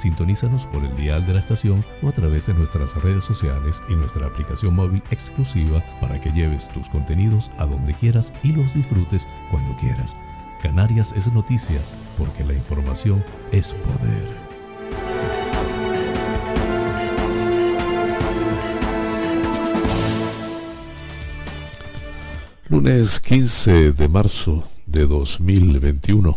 Sintonízanos por el dial de la estación o a través de nuestras redes sociales y nuestra aplicación móvil exclusiva para que lleves tus contenidos a donde quieras y los disfrutes cuando quieras. Canarias es noticia porque la información es poder. Lunes 15 de marzo de 2021.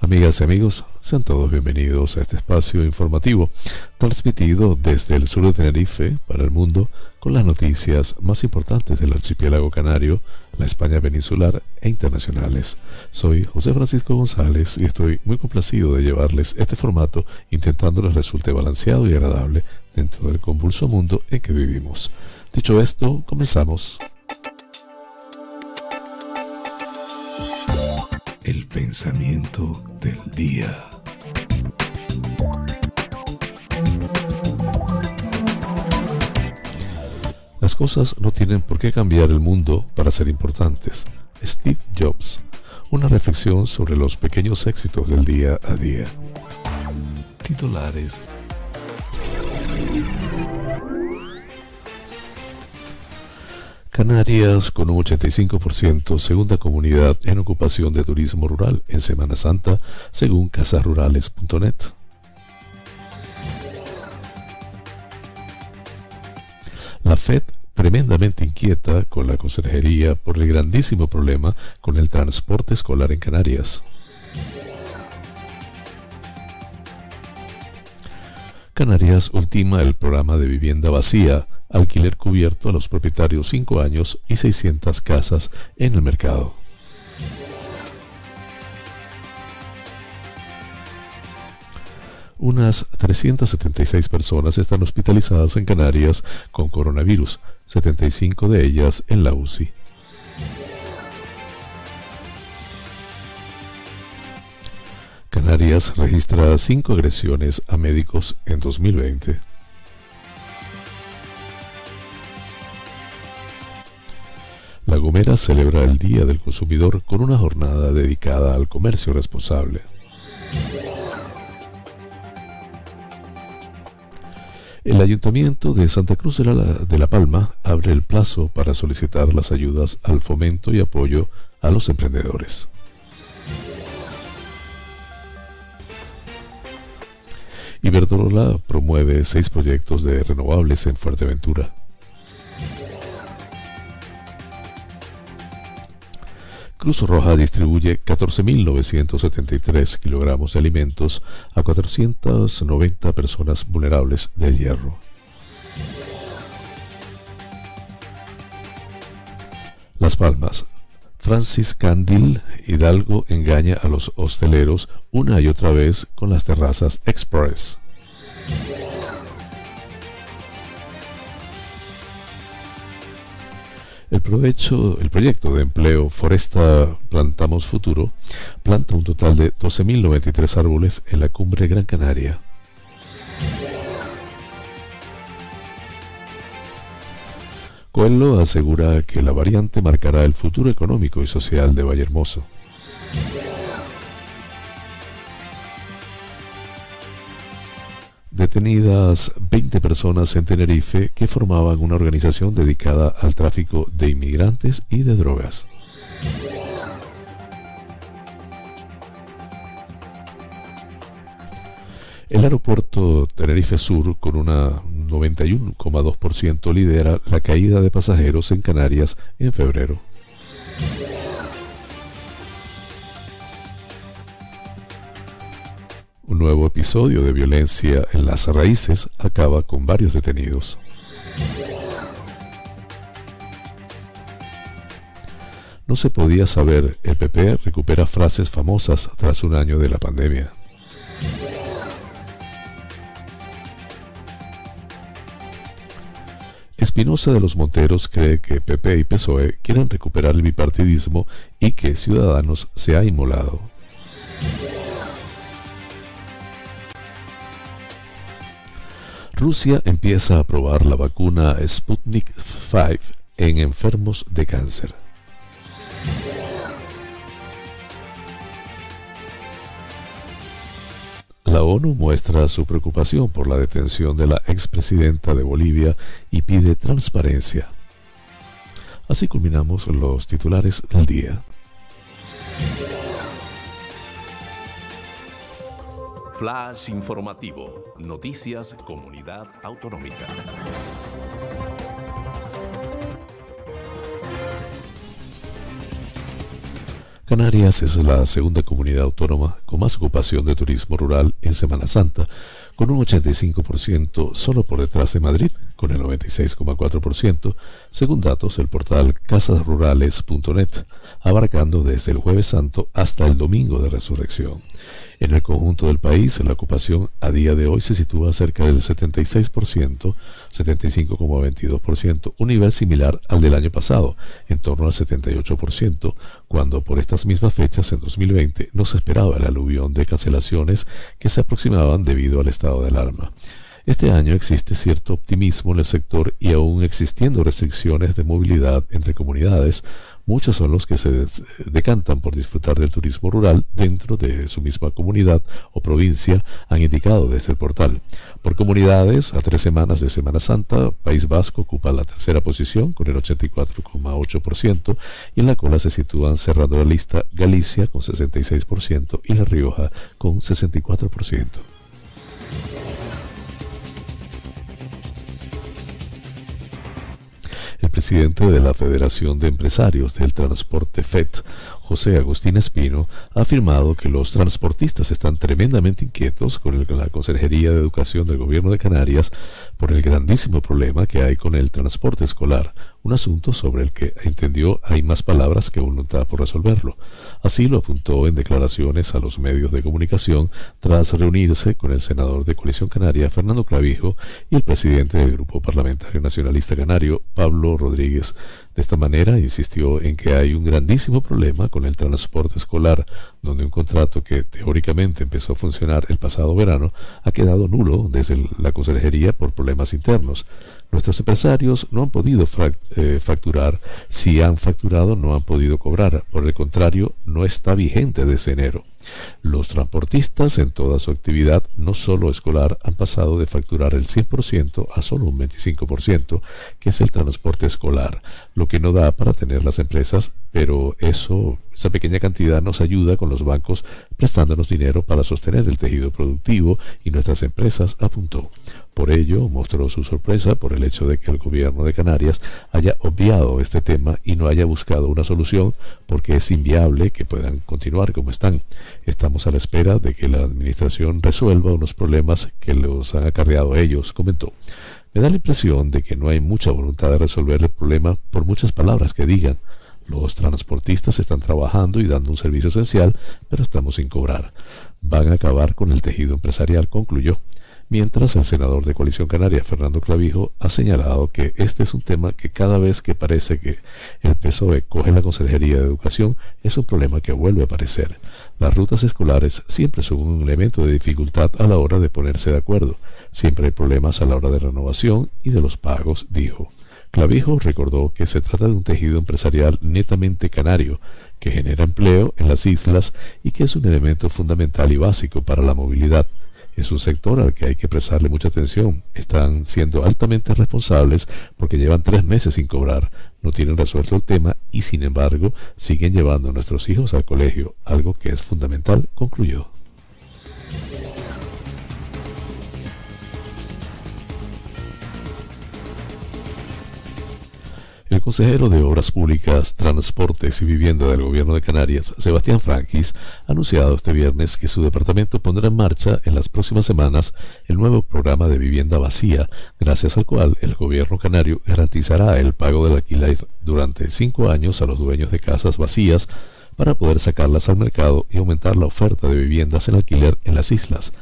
Amigas y amigos, sean todos bienvenidos a este espacio informativo, transmitido desde el sur de Tenerife para el mundo con las noticias más importantes del archipiélago canario, la España peninsular e internacionales. Soy José Francisco González y estoy muy complacido de llevarles este formato intentando les resulte balanceado y agradable dentro del convulso mundo en que vivimos. Dicho esto, comenzamos. El pensamiento del día. Las cosas no tienen por qué cambiar el mundo para ser importantes. Steve Jobs. Una reflexión sobre los pequeños éxitos del día a día. Titulares Canarias con un 85%, segunda comunidad en ocupación de turismo rural en Semana Santa, según casasrurales.net. La FED tremendamente inquieta con la Consejería por el grandísimo problema con el transporte escolar en Canarias. Canarias ultima el programa de vivienda vacía alquiler cubierto a los propietarios 5 años y 600 casas en el mercado. Unas 376 personas están hospitalizadas en Canarias con coronavirus, 75 de ellas en la UCI. Canarias registra 5 agresiones a médicos en 2020. La Gomera celebra el Día del Consumidor con una jornada dedicada al comercio responsable. El Ayuntamiento de Santa Cruz de la, Palma abre el plazo para solicitar las ayudas al fomento y apoyo a los emprendedores. Iberdrola promueve seis proyectos de renovables en Fuerteventura. Cruz Roja distribuye 14.973 kilogramos de alimentos a 490 personas vulnerables del hierro. Las Palmas. Francis Candil Hidalgo engaña a los hosteleros una y otra vez con las terrazas Express. El, proyecto de empleo Foresta Plantamos Futuro planta un total de 12.093 árboles en la cumbre Gran Canaria. Coelho asegura que la variante marcará el futuro económico y social de Vallehermoso. Detenidas 20 personas en Tenerife que formaban una organización dedicada al tráfico de inmigrantes y de drogas. El aeropuerto Tenerife Sur, con una 91,2%, lidera la caída de pasajeros en Canarias en febrero. Un nuevo episodio de violencia en las raíces acaba con varios detenidos. No se podía saber, el PP recupera frases famosas tras un año de la pandemia. Espinosa de los Monteros cree que PP y PSOE quieren recuperar el bipartidismo y que Ciudadanos se ha inmolado. Rusia empieza a probar la vacuna Sputnik 5 en enfermos de cáncer. La ONU muestra su preocupación por la detención de la expresidenta de Bolivia y pide transparencia. Así culminamos los titulares del día. Flash informativo. Noticias Comunidad Autonómica. Canarias es la segunda comunidad autónoma con más ocupación de turismo rural en Semana Santa, con un 85% solo por detrás de Madrid, con el 96,4%, según datos del portal casasrurales.net, abarcando desde el jueves santo hasta el domingo de resurrección. En el conjunto del país, la ocupación a día de hoy se sitúa cerca del 76%, 75,22%, un nivel similar al del año pasado, en torno al 78%, cuando por estas mismas fechas en 2020 no se esperaba el aluvión de cancelaciones que se aproximaban debido al estado de alarma. Este año existe cierto optimismo en el sector y aún existiendo restricciones de movilidad entre comunidades, muchos son los que se decantan por disfrutar del turismo rural dentro de su misma comunidad o provincia, han indicado desde el portal. Por comunidades, a tres semanas de Semana Santa, País Vasco ocupa la tercera posición con el 84,8% y en la cola se sitúan cerrando la lista Galicia con 66% y La Rioja con 64%. Presidente de la Federación de Empresarios del Transporte FED, José Agustín Espino, ha afirmado que los transportistas están tremendamente inquietos con la Consejería de Educación del Gobierno de Canarias por el grandísimo problema que hay con el transporte escolar, un asunto sobre el que entendió hay más palabras que voluntad por resolverlo. Así lo apuntó en declaraciones a los medios de comunicación tras reunirse con el senador de Coalición Canaria, Fernando Clavijo, y el presidente del Grupo Parlamentario Nacionalista Canario, Pablo Rodríguez. De esta manera insistió en que hay un grandísimo problema con el transporte escolar, donde un contrato que teóricamente empezó a funcionar el pasado verano ha quedado nulo desde la consejería por problemas internos. Nuestros empresarios no han podido eh, facturar, si han facturado no han podido cobrar, por el contrario, no está vigente desde enero. Los transportistas en toda su actividad, no solo escolar, han pasado de facturar el 100% a solo un 25%, que es el transporte escolar, lo que no da para tener las empresas, pero eso, esa pequeña cantidad nos ayuda con los bancos prestándonos dinero para sostener el tejido productivo y nuestras empresas, apuntó. Por ello, mostró su sorpresa por el hecho de que el gobierno de Canarias haya obviado este tema y no haya buscado una solución porque es inviable que puedan continuar como están. Estamos a la espera de que la administración resuelva unos problemas que los han acarreado ellos, comentó. Me da la impresión de que no hay mucha voluntad de resolver el problema por muchas palabras que digan. Los transportistas están trabajando y dando un servicio esencial, pero estamos sin cobrar. Van a acabar con el tejido empresarial, concluyó mientras el senador de Coalición Canaria, Fernando Clavijo, ha señalado que este es un tema que cada vez que parece que el PSOE coge la Consejería de Educación es un problema que vuelve a aparecer. Las rutas escolares siempre son un elemento de dificultad a la hora de ponerse de acuerdo. Siempre hay problemas a la hora de renovación y de los pagos, dijo. Clavijo recordó que se trata de un tejido empresarial netamente canario, que genera empleo en las islas y que es un elemento fundamental y básico para la movilidad es un sector al que hay que prestarle mucha atención. Están siendo altamente responsables porque llevan tres meses sin cobrar, no tienen resuelto el tema y sin embargo siguen llevando a nuestros hijos al colegio, algo que es fundamental, concluyó. Consejero de Obras Públicas, Transportes y Vivienda del Gobierno de Canarias, Sebastián Frankis, ha anunciado este viernes que su departamento pondrá en marcha en las próximas semanas el nuevo programa de vivienda vacía, gracias al cual el gobierno canario garantizará el pago del alquiler durante cinco años a los dueños de casas vacías para poder sacarlas al mercado y aumentar la oferta de viviendas en alquiler en las islas.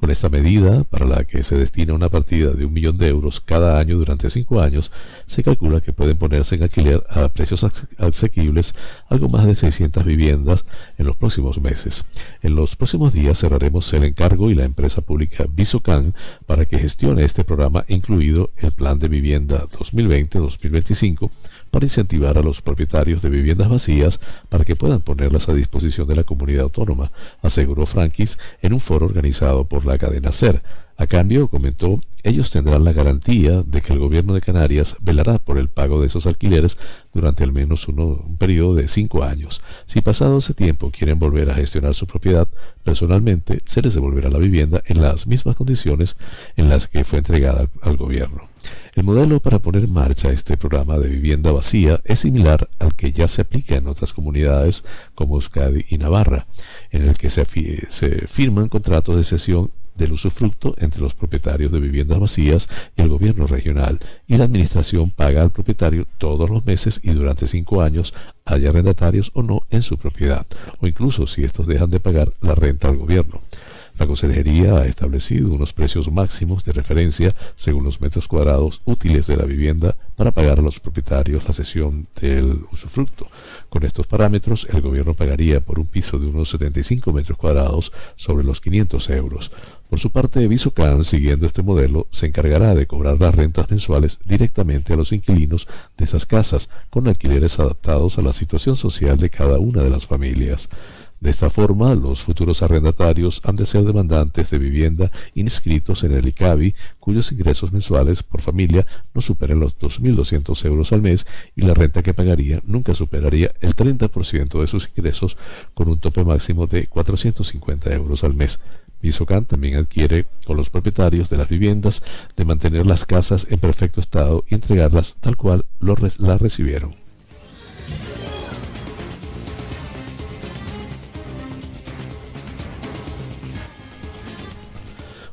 Con esta medida, para la que se destina una partida de un millón de euros cada año durante cinco años, se calcula que pueden ponerse en alquiler a precios asequibles algo más de 600 viviendas en los próximos meses. En los próximos días cerraremos el encargo y la empresa pública Visocan para que gestione este programa, incluido el Plan de Vivienda 2020-2025 para incentivar a los propietarios de viviendas vacías para que puedan ponerlas a disposición de la comunidad autónoma, aseguró Frankis en un foro organizado por la cadena SER. A cambio, comentó, ellos tendrán la garantía de que el gobierno de Canarias velará por el pago de esos alquileres durante al menos un periodo de cinco años. Si pasado ese tiempo quieren volver a gestionar su propiedad, personalmente se les devolverá la vivienda en las mismas condiciones en las que fue entregada al gobierno. El modelo para poner en marcha este programa de vivienda vacía es similar al que ya se aplica en otras comunidades como Euskadi y Navarra, en el que se, firman contratos de cesión del usufructo entre los propietarios de viviendas vacías y el gobierno regional, y la administración paga al propietario todos los meses y durante cinco años, haya arrendatarios o no en su propiedad, o incluso si estos dejan de pagar la renta al gobierno. La Consejería ha establecido unos precios máximos de referencia según los metros cuadrados útiles de la vivienda para pagar a los propietarios la cesión del usufructo. Con estos parámetros, el gobierno pagaría por un piso de unos 75 metros cuadrados sobre los 500 euros. Por su parte, Visocan, siguiendo este modelo, se encargará de cobrar las rentas mensuales directamente a los inquilinos de esas casas, con alquileres adaptados a la situación social de cada una de las familias. De esta forma, los futuros arrendatarios han de ser demandantes de vivienda inscritos en el ICABI, cuyos ingresos mensuales por familia no superen los 2.200 euros al mes y la renta que pagaría nunca superaría el 30% de sus ingresos con un tope máximo de 450 euros al mes. Visocan también adquiere con los propietarios de las viviendas de mantener las casas en perfecto estado y entregarlas tal cual las recibieron.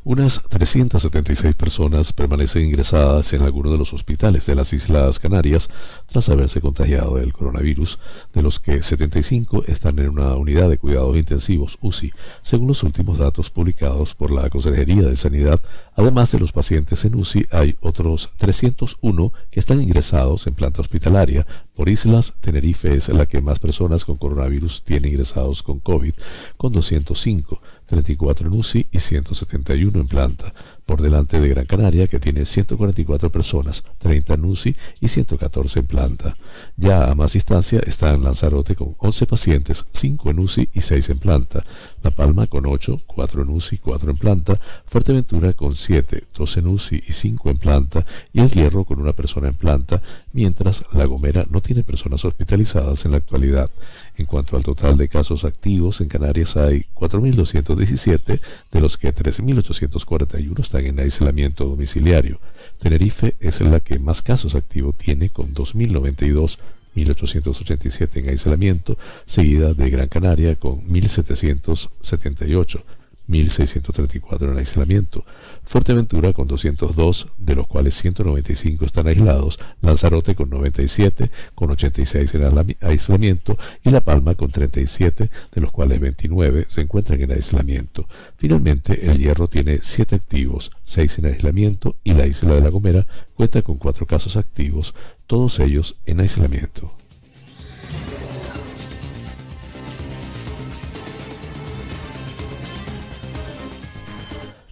Unas 376 personas permanecen ingresadas en algunos de los hospitales de las Islas Canarias tras haberse contagiado del coronavirus, de los que 75 están en una unidad de cuidados intensivos UCI, según los últimos datos publicados por la Consejería de Sanidad. Además de los pacientes en UCI, hay otros 301 que están ingresados en planta hospitalaria. Por islas, Tenerife es la que más personas con coronavirus tiene ingresados con COVID, con 205. 34 en UCI y 171 en planta, por delante de Gran Canaria, que tiene 144 personas, 30 en UCI y 114 en planta. Ya a más distancia está en Lanzarote con 11 pacientes, 5 en UCI y 6 en planta, La Palma con 8, 4 en UCI, 4 en planta, Fuerteventura con 7, 2 en UCI y 5 en planta, y El Hierro con una persona en planta, mientras La Gomera no tiene personas hospitalizadas en la actualidad. En cuanto al total de casos activos, en Canarias hay 4.217, de los que 13.841 están en aislamiento domiciliario. Tenerife es la que más casos activos tiene con 2.092 1.887 en aislamiento, seguida de Gran Canaria con 1.778. 1.634 en aislamiento, Fuerteventura con 202, de los cuales 195 están aislados, Lanzarote con 97, con 86 en aislamiento y La Palma con 37, de los cuales 29 se encuentran en aislamiento. Finalmente, El Hierro tiene 7 activos, 6 en aislamiento y la isla de La Gomera cuenta con 4 casos activos, todos ellos en aislamiento.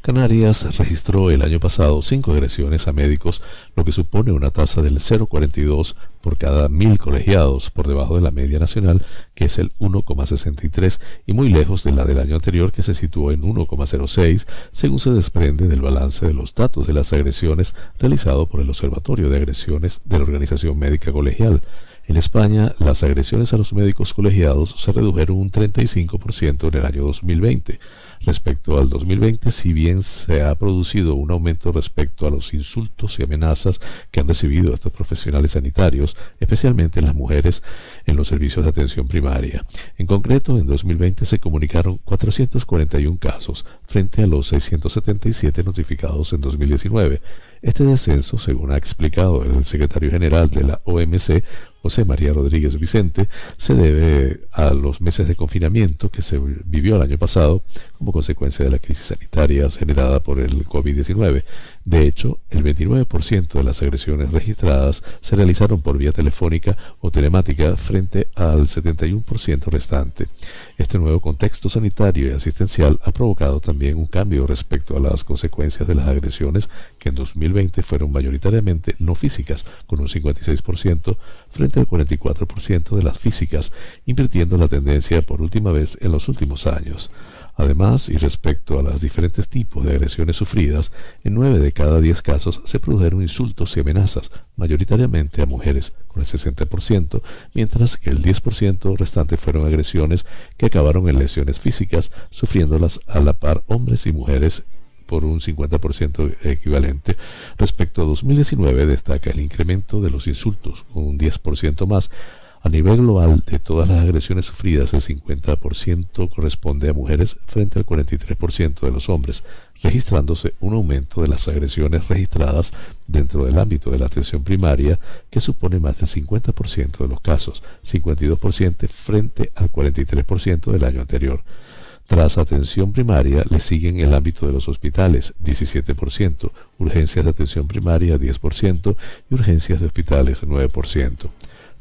Canarias registró el año pasado cinco agresiones a médicos, lo que supone una tasa del 0,42 por cada mil colegiados, por debajo de la media nacional, que es el 1,63 y muy lejos de la del año anterior, que se situó en 1,06, según se desprende del balance de los datos de las agresiones realizado por el Observatorio de Agresiones de la Organización Médica Colegial. En España, las agresiones a los médicos colegiados se redujeron un 35% en el año 2020 respecto al 2020, si bien se ha producido un aumento respecto a los insultos y amenazas que han recibido estos profesionales sanitarios, especialmente las mujeres en los servicios de atención primaria. En concreto, en 2020 se comunicaron 441 casos frente a los 677 notificados en 2019. Este descenso, según ha explicado el secretario general de la OMC, José María Rodríguez Vicente, se debe a los meses de confinamiento que se vivió el año pasado como consecuencia de la crisis sanitaria generada por el COVID-19. De hecho, el 29% de las agresiones registradas se realizaron por vía telefónica o telemática frente al 71% restante. Este nuevo contexto sanitario y asistencial ha provocado también un cambio respecto a las consecuencias de las agresiones que en 2020 fueron mayoritariamente no físicas, con un 56% frente al 44% de las físicas, invirtiendo la tendencia por última vez en los últimos años. Además, y respecto a los diferentes tipos de agresiones sufridas, en 9 de cada 10 casos se produjeron insultos y amenazas, mayoritariamente a mujeres, con el 60%, mientras que el 10% restante fueron agresiones que acabaron en lesiones físicas, sufriéndolas a la par hombres y mujeres por un 50% equivalente. Respecto a 2019 destaca el incremento de los insultos, un 10% más, a nivel global, de todas las agresiones sufridas, el 50% corresponde a mujeres frente al 43% de los hombres, registrándose un aumento de las agresiones registradas dentro del ámbito de la atención primaria, que supone más del 50% de los casos, 52% frente al 43% del año anterior. Tras atención primaria le siguen el ámbito de los hospitales, 17%, urgencias de atención primaria, 10% y urgencias de hospitales, 9%.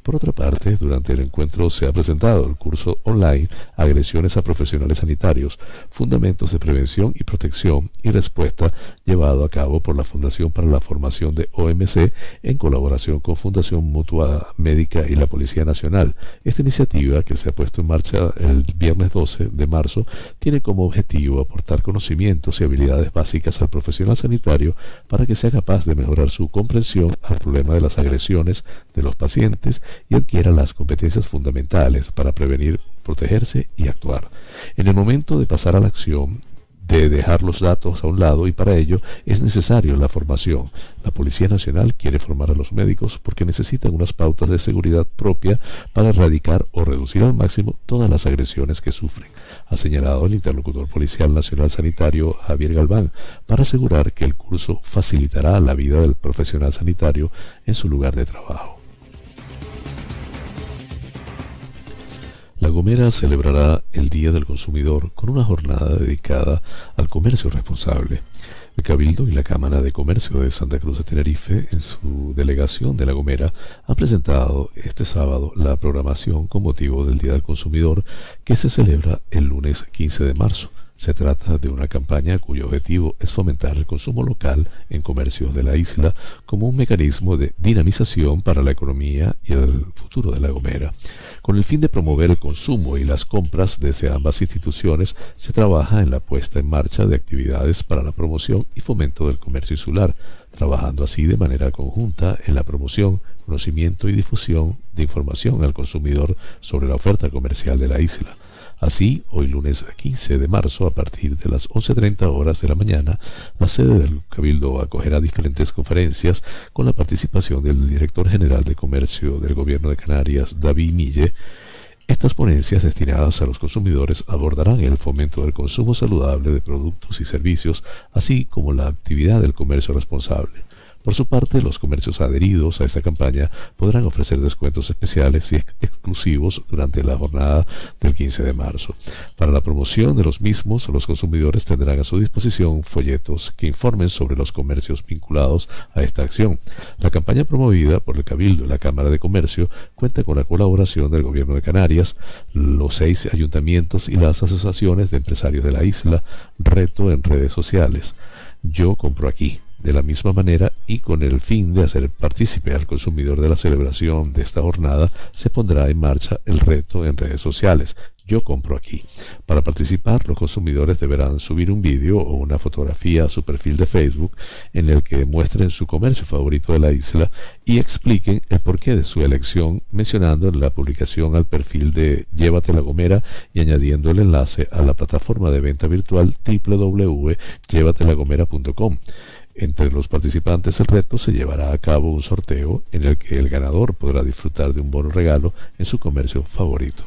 Por otra parte, durante el encuentro se ha presentado el curso online Agresiones a Profesionales Sanitarios, Fundamentos de Prevención y Protección y Respuesta, llevado a cabo por la Fundación para la Formación de OMC en colaboración con Fundación Mutua Médica y la Policía Nacional. Esta iniciativa, que se ha puesto en marcha el viernes 12 de marzo, tiene como objetivo aportar conocimientos y habilidades básicas al profesional sanitario para que sea capaz de mejorar su comprensión al problema de las agresiones de los pacientes y adquiera las competencias fundamentales para prevenir, protegerse y actuar. En el momento de pasar a la acción, de dejar los datos a un lado y para ello es necesario la formación. La Policía Nacional quiere formar a los médicos porque necesitan unas pautas de seguridad propia para erradicar o reducir al máximo todas las agresiones que sufren, ha señalado el interlocutor policial nacional sanitario Javier Galván, para asegurar que el curso facilitará la vida del profesional sanitario en su lugar de trabajo. La Gomera celebrará el Día del Consumidor con una jornada dedicada al comercio responsable. El Cabildo y la Cámara de Comercio de Santa Cruz de Tenerife, en su delegación de La Gomera, ha presentado este sábado la programación con motivo del Día del Consumidor que se celebra el lunes 15 de marzo. Se trata de una campaña cuyo objetivo es fomentar el consumo local en comercios de la isla como un mecanismo de dinamización para la economía y el futuro de La Gomera. Con el fin de promover el consumo y las compras desde ambas instituciones, se trabaja en la puesta en marcha de actividades para la promoción y fomento del comercio insular, trabajando así de manera conjunta en la promoción, conocimiento y difusión de información al consumidor sobre la oferta comercial de la isla. Así, hoy lunes 15 de marzo, a partir de las 11.30 horas de la mañana, la sede del Cabildo acogerá diferentes conferencias con la participación del director general de Comercio del Gobierno de Canarias, David Mille. Estas ponencias destinadas a los consumidores abordarán el fomento del consumo saludable de productos y servicios, así como la actividad del comercio responsable. Por su parte, los comercios adheridos a esta campaña podrán ofrecer descuentos especiales y exclusivos durante la jornada del 15 de marzo. Para la promoción de los mismos, los consumidores tendrán a su disposición folletos que informen sobre los comercios vinculados a esta acción. La campaña promovida por el Cabildo y la Cámara de Comercio cuenta con la colaboración del Gobierno de Canarias, los seis ayuntamientos y las asociaciones de empresarios de la isla, Reto en redes sociales. Yo compro aquí de la misma manera y con el fin de hacer partícipe al consumidor de la celebración de esta jornada, se pondrá en marcha el reto en redes sociales. Yo compro aquí. Para participar, los consumidores deberán subir un vídeo o una fotografía a su perfil de Facebook en el que muestren su comercio favorito de la isla y expliquen el porqué de su elección, mencionando en la publicación al perfil de Llévate la Gomera y añadiendo el enlace a la plataforma de venta virtual www.llévatelagomera.com. Entre los participantes del reto se llevará a cabo un sorteo en el que el ganador podrá disfrutar de un bono regalo en su comercio favorito.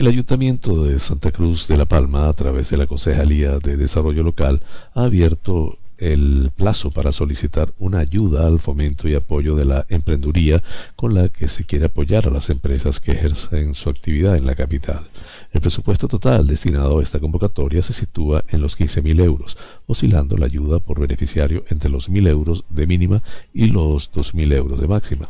El Ayuntamiento de Santa Cruz de la Palma, a través de la Concejalía de Desarrollo Local, ha abierto el plazo para solicitar una ayuda al fomento y apoyo de la emprendeduría con la que se quiere apoyar a las empresas que ejercen su actividad en la capital. El presupuesto total destinado a esta convocatoria se sitúa en los 15.000 euros, oscilando la ayuda por beneficiario entre los 1.000 euros de mínima y los 2.000 euros de máxima.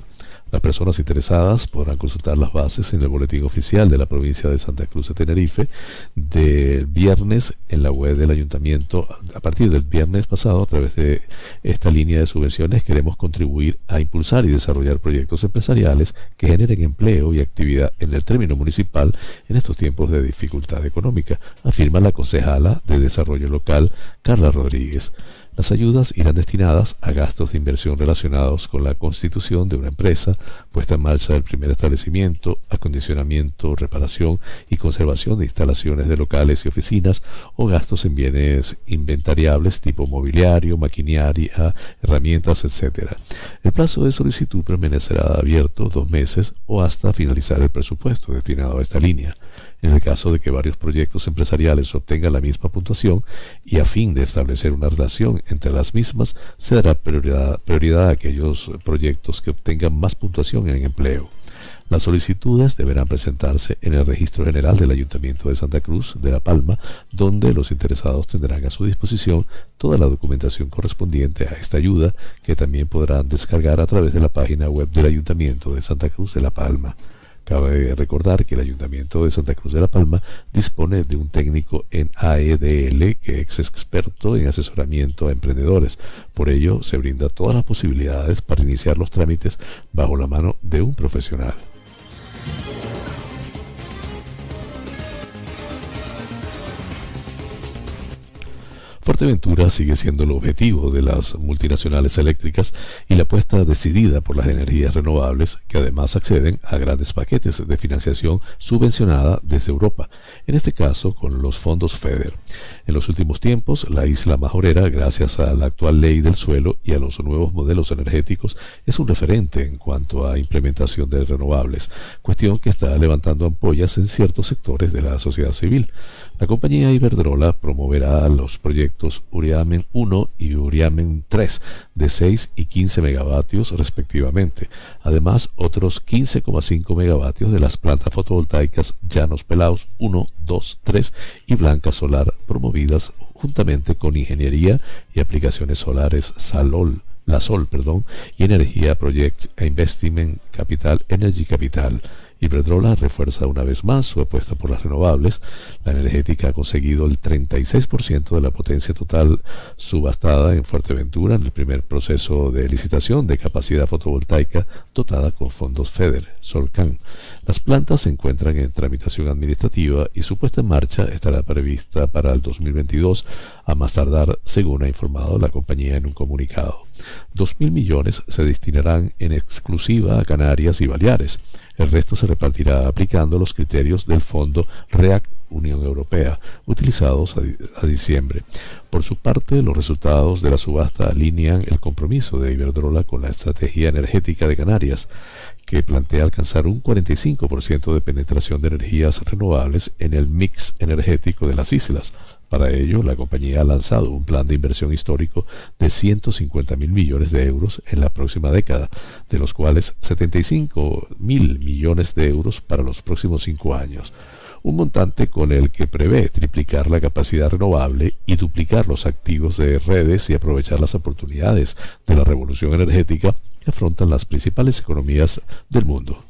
Las personas interesadas podrán consultar las bases en el boletín oficial de la provincia de Santa Cruz de Tenerife del viernes en la web del ayuntamiento. A partir del viernes pasado, a través de esta línea de subvenciones, queremos contribuir a impulsar y desarrollar proyectos empresariales que generen empleo y actividad en el término municipal en estos tiempos de dificultad económica, afirma la concejala de Desarrollo Local, Carla Rodríguez. Las ayudas irán destinadas a gastos de inversión relacionados con la constitución de una empresa, puesta en marcha del primer establecimiento, acondicionamiento, reparación y conservación de instalaciones de locales y oficinas o gastos en bienes inventariables tipo mobiliario, maquinaria, herramientas, etc. El plazo de solicitud permanecerá abierto dos meses o hasta finalizar el presupuesto destinado a esta línea. En el caso de que varios proyectos empresariales obtengan la misma puntuación y a fin de establecer una relación entre las mismas, se dará prioridad, a aquellos proyectos que obtengan más puntuación en empleo. Las solicitudes deberán presentarse en el Registro General del Ayuntamiento de Santa Cruz de La Palma, donde los interesados tendrán a su disposición toda la documentación correspondiente a esta ayuda, que también podrán descargar a través de la página web del Ayuntamiento de Santa Cruz de La Palma. Cabe recordar que el Ayuntamiento de Santa Cruz de la Palma dispone de un técnico en AEDL que es experto en asesoramiento a emprendedores. Por ello, se brinda todas las posibilidades para iniciar los trámites bajo la mano de un profesional. Fuerteventura sigue siendo el objetivo de las multinacionales eléctricas y la apuesta decidida por las energías renovables que además acceden a grandes paquetes de financiación subvencionada desde Europa, en este caso con los fondos FEDER. En los últimos tiempos, la isla majorera, gracias a la actual ley del suelo y a los nuevos modelos energéticos, es un referente en cuanto a implementación de renovables, cuestión que está levantando ampollas en ciertos sectores de la sociedad civil. La compañía Iberdrola promoverá los proyectos Uriamen 1 y Uriamen 3 de 6 y 15 megavatios respectivamente. Además, otros 15,5 megavatios de las plantas fotovoltaicas Llanos Pelaos 1, 2, 3 y Blanca Solar promovidas juntamente con Ingeniería y Aplicaciones Solares Salol la Sol, perdón, y Energía Project e Investment Capital Energy Capital. Iberdrola refuerza una vez más su apuesta por las renovables. La energética ha conseguido el 36% de la potencia total subastada en Fuerteventura en el primer proceso de licitación de capacidad fotovoltaica dotada con fondos FEDER, Solcan. Las plantas se encuentran en tramitación administrativa y su puesta en marcha estará prevista para el 2022 a más tardar, según ha informado la compañía en un comunicado. Dos mil millones se destinarán en exclusiva a Canarias y Baleares. El resto se repartirá aplicando los criterios del Fondo REACT Unión Europea, utilizados a, diciembre. Por su parte, los resultados de la subasta alinean el compromiso de Iberdrola con la estrategia energética de Canarias, que plantea alcanzar un 45% de penetración de energías renovables en el mix energético de las islas. Para ello, la compañía ha lanzado un plan de inversión histórico de 150 mil millones de euros en la próxima década, de los cuales 75 mil millones de euros para los próximos cinco años un montante con el que prevé triplicar la capacidad renovable y duplicar los activos de redes y aprovechar las oportunidades de la revolución energética que afrontan las principales economías del mundo.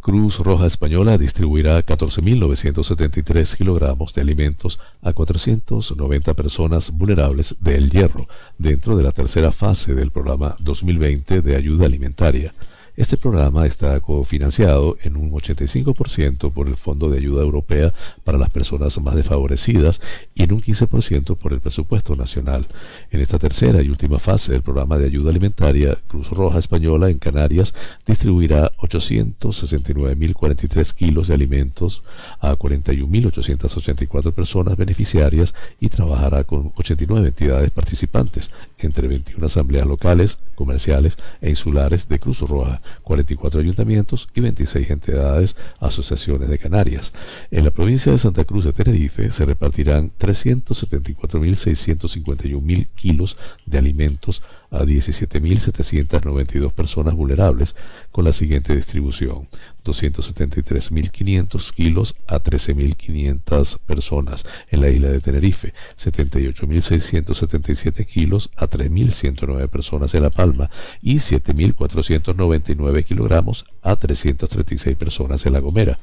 Cruz Roja Española distribuirá 14.973 kilogramos de alimentos a 490 personas vulnerables del hierro dentro de la tercera fase del programa 2020 de ayuda alimentaria. Este programa está cofinanciado en un 85% por el Fondo de Ayuda Europea para las Personas Más Desfavorecidas y en un 15% por el presupuesto nacional. En esta tercera y última fase del programa de ayuda alimentaria, Cruz Roja Española en Canarias distribuirá 869.043 kilos de alimentos a 41.884 personas beneficiarias y trabajará con 89 entidades participantes, entre 21 asambleas locales, comerciales e insulares de Cruz Roja 44 ayuntamientos y 26 entidades, asociaciones de Canarias. En la provincia de Santa Cruz de Tenerife se repartirán 374.651.000 kilos de alimentos a 17.792 personas vulnerables con la siguiente distribución. 273.500 kilos a 13.500 personas en la isla de Tenerife, 78.677 kilos a 3.109 personas en La Palma y 7.499 kilogramos a 336 personas en La Gomera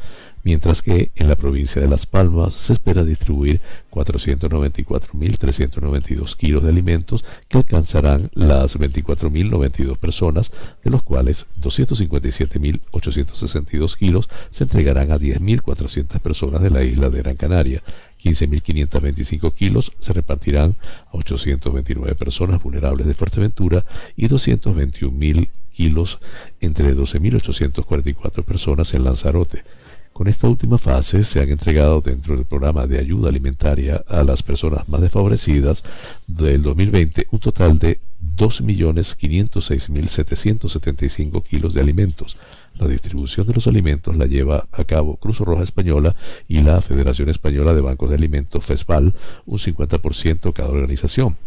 mientras que en la provincia de Las Palmas se espera distribuir 494.392 kilos de alimentos que alcanzarán las 24.092 personas, de los cuales 257.862 kilos se entregarán a 10.400 personas de la isla de Gran Canaria. 15.525 kilos se repartirán a 829 personas vulnerables de Fuerteventura y 221.000 kilos entre 12.844 personas en Lanzarote. Con esta última fase se han entregado dentro del programa de ayuda alimentaria a las personas más desfavorecidas del 2020 un total de 2.506.775 kilos de alimentos. La distribución de los alimentos la lleva a cabo Cruz Roja Española y la Federación Española de Bancos de Alimentos FESPAL, un 50% cada organización.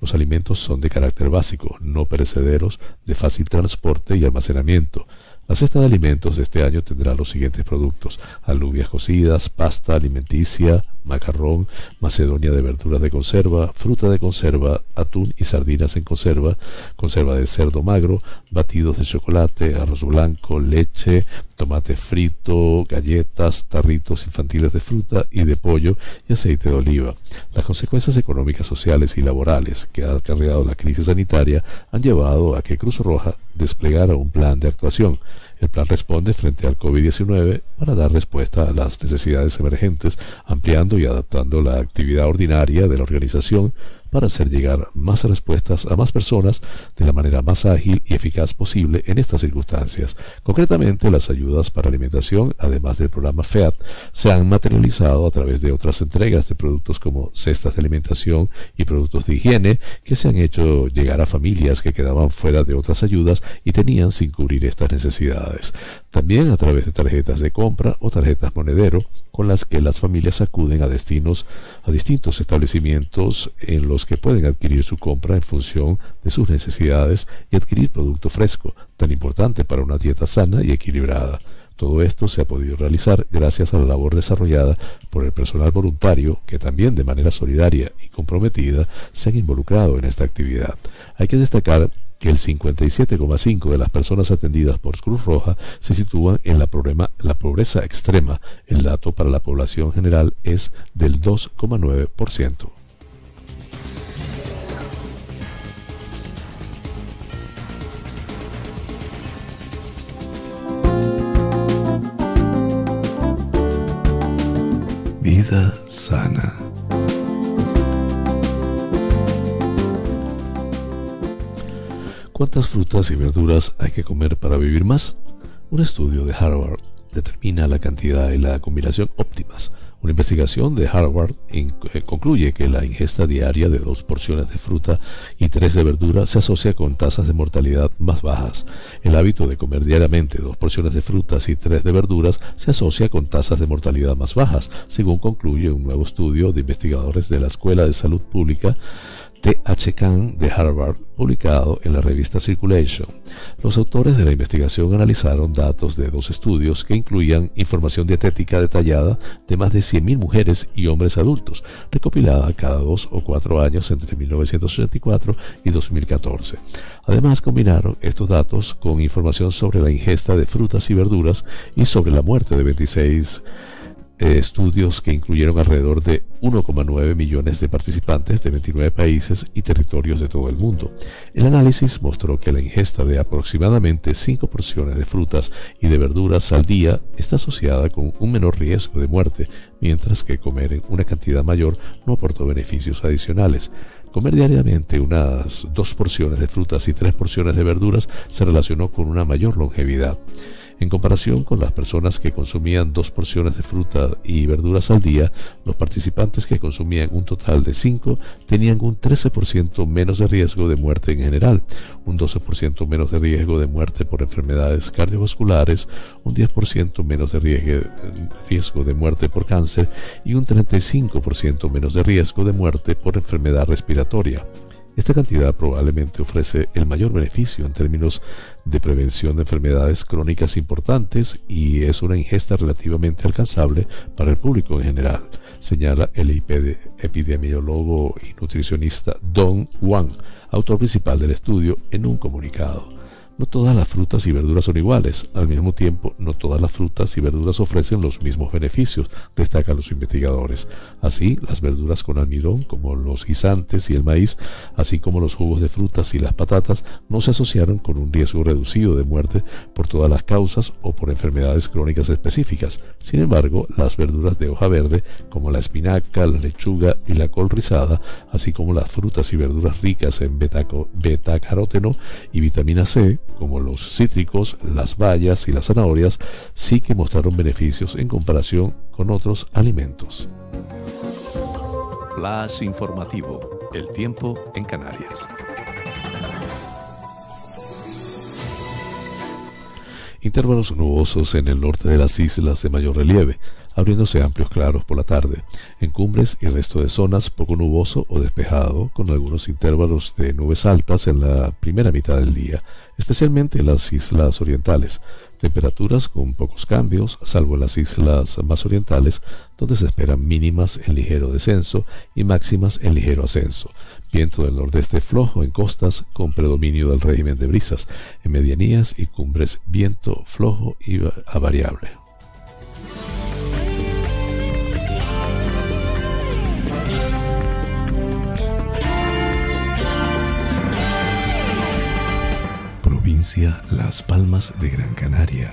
Los alimentos son de carácter básico, no perecederos, de fácil transporte y almacenamiento. La cesta de alimentos de este año tendrá los siguientes productos: alubias cocidas, pasta alimenticia, macarrón, macedonia de verduras de conserva, fruta de conserva, atún y sardinas en conserva, conserva de cerdo magro, batidos de chocolate, arroz blanco, leche, tomate frito, galletas, tarritos infantiles de fruta y de pollo y aceite de oliva. Las consecuencias económicas, sociales y laborales que ha acarreado la crisis sanitaria han llevado a que Cruz Roja desplegara un plan de actuación. El plan responde frente al COVID-19 para dar respuesta a las necesidades emergentes, ampliando y adaptando la actividad ordinaria de la organización para hacer llegar más respuestas a más personas de la manera más ágil y eficaz posible en estas circunstancias. Concretamente, las ayudas para alimentación, además del programa FEAT, se han materializado a través de otras entregas de productos como cestas de alimentación y productos de higiene que se han hecho llegar a familias que quedaban fuera de otras ayudas y tenían sin cubrir estas necesidades. También a través de tarjetas de compra o tarjetas monedero con las que las familias acuden a destinos a distintos establecimientos en los que pueden adquirir su compra en función de sus necesidades y adquirir producto fresco, tan importante para una dieta sana y equilibrada. Todo esto se ha podido realizar gracias a la labor desarrollada por el personal voluntario que también de manera solidaria y comprometida se han involucrado en esta actividad. Hay que destacar que el 57,5% de las personas atendidas por Cruz Roja se sitúan en la, la pobreza extrema. El dato para la población general es del 2,9%. Vida sana. ¿Cuántas frutas y verduras hay que comer para vivir más? Un estudio de Harvard determina la cantidad y la combinación óptimas. Una investigación de Harvard eh, concluye que la ingesta diaria de dos porciones de fruta y tres de verdura se asocia con tasas de mortalidad más bajas. El hábito de comer diariamente dos porciones de frutas y tres de verduras se asocia con tasas de mortalidad más bajas, según concluye un nuevo estudio de investigadores de la Escuela de Salud Pública T.H. Kahn de Harvard, publicado en la revista Circulation. Los autores de la investigación analizaron datos de dos estudios que incluían información dietética detallada de más de 100.000 mujeres y hombres adultos, recopilada cada dos o cuatro años entre 1984 y 2014. Además, combinaron estos datos con información sobre la ingesta de frutas y verduras y sobre la muerte de 26 eh, estudios que incluyeron alrededor de 1,9 millones de participantes de 29 países y territorios de todo el mundo. El análisis mostró que la ingesta de aproximadamente 5 porciones de frutas y de verduras al día está asociada con un menor riesgo de muerte, mientras que comer una cantidad mayor no aportó beneficios adicionales. Comer diariamente unas dos porciones de frutas y tres porciones de verduras se relacionó con una mayor longevidad. En comparación con las personas que consumían dos porciones de fruta y verduras al día, los participantes que consumían un total de cinco tenían un 13% menos de riesgo de muerte en general, un 12% menos de riesgo de muerte por enfermedades cardiovasculares, un 10% menos de riesgo de muerte por cáncer y un 35% menos de riesgo de muerte por enfermedad respiratoria. Esta cantidad probablemente ofrece el mayor beneficio en términos de prevención de enfermedades crónicas importantes y es una ingesta relativamente alcanzable para el público en general, señala el epidemiólogo y nutricionista Don Wang, autor principal del estudio, en un comunicado. No todas las frutas y verduras son iguales. Al mismo tiempo, no todas las frutas y verduras ofrecen los mismos beneficios, destacan los investigadores. Así, las verduras con almidón, como los guisantes y el maíz, así como los jugos de frutas y las patatas, no se asociaron con un riesgo reducido de muerte por todas las causas o por enfermedades crónicas específicas. Sin embargo, las verduras de hoja verde, como la espinaca, la lechuga y la col rizada, así como las frutas y verduras ricas en beta-caróteno y vitamina C, como los cítricos, las bayas y las zanahorias, sí que mostraron beneficios en comparación con otros alimentos. Flash informativo. El tiempo en Canarias. Intervalos nubosos en el norte de las islas de mayor relieve abriéndose amplios claros por la tarde. En cumbres y resto de zonas poco nuboso o despejado, con algunos intervalos de nubes altas en la primera mitad del día, especialmente en las islas orientales. Temperaturas con pocos cambios, salvo en las islas más orientales, donde se esperan mínimas en ligero descenso y máximas en ligero ascenso. Viento del nordeste flojo en costas con predominio del régimen de brisas. En medianías y cumbres viento flojo y variable. Las Palmas de Gran Canaria.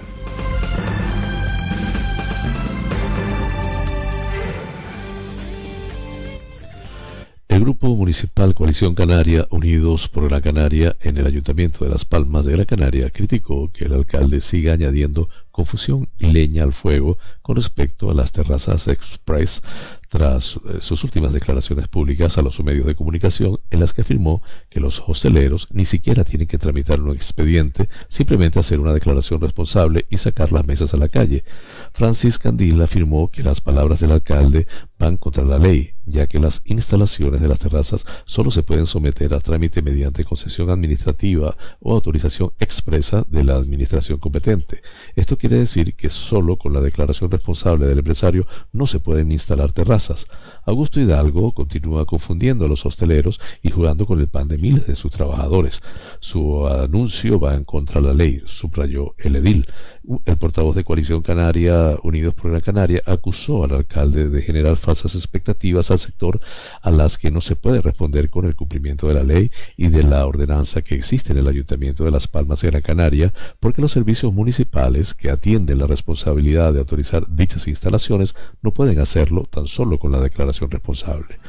El Grupo Municipal Coalición Canaria, Unidos por Gran Canaria, en el Ayuntamiento de Las Palmas de Gran Canaria, criticó que el alcalde siga añadiendo confusión y leña al fuego con respecto a las terrazas express tras eh, sus últimas declaraciones públicas a los medios de comunicación en las que afirmó que los hosteleros ni siquiera tienen que tramitar un expediente, simplemente hacer una declaración responsable y sacar las mesas a la calle. Francis Candil afirmó que las palabras del alcalde van contra la ley, ya que las instalaciones de las terrazas solo se pueden someter a trámite mediante concesión administrativa o autorización expresa de la administración competente. Esto quiere decir que solo con la declaración responsable del empresario no se pueden instalar terrazas. Augusto Hidalgo continúa confundiendo a los hosteleros y jugando con el pan de miles de sus trabajadores. Su anuncio va en contra de la ley, subrayó el edil. El portavoz de Coalición Canaria, Unidos por Gran Canaria, acusó al alcalde de generar falsas expectativas al sector a las que no se puede responder con el cumplimiento de la ley y de la ordenanza que existe en el Ayuntamiento de Las Palmas de Gran Canaria, porque los servicios municipales que atienden la responsabilidad de autorizar dichas instalaciones no pueden hacerlo tan solo con la declaración responsable.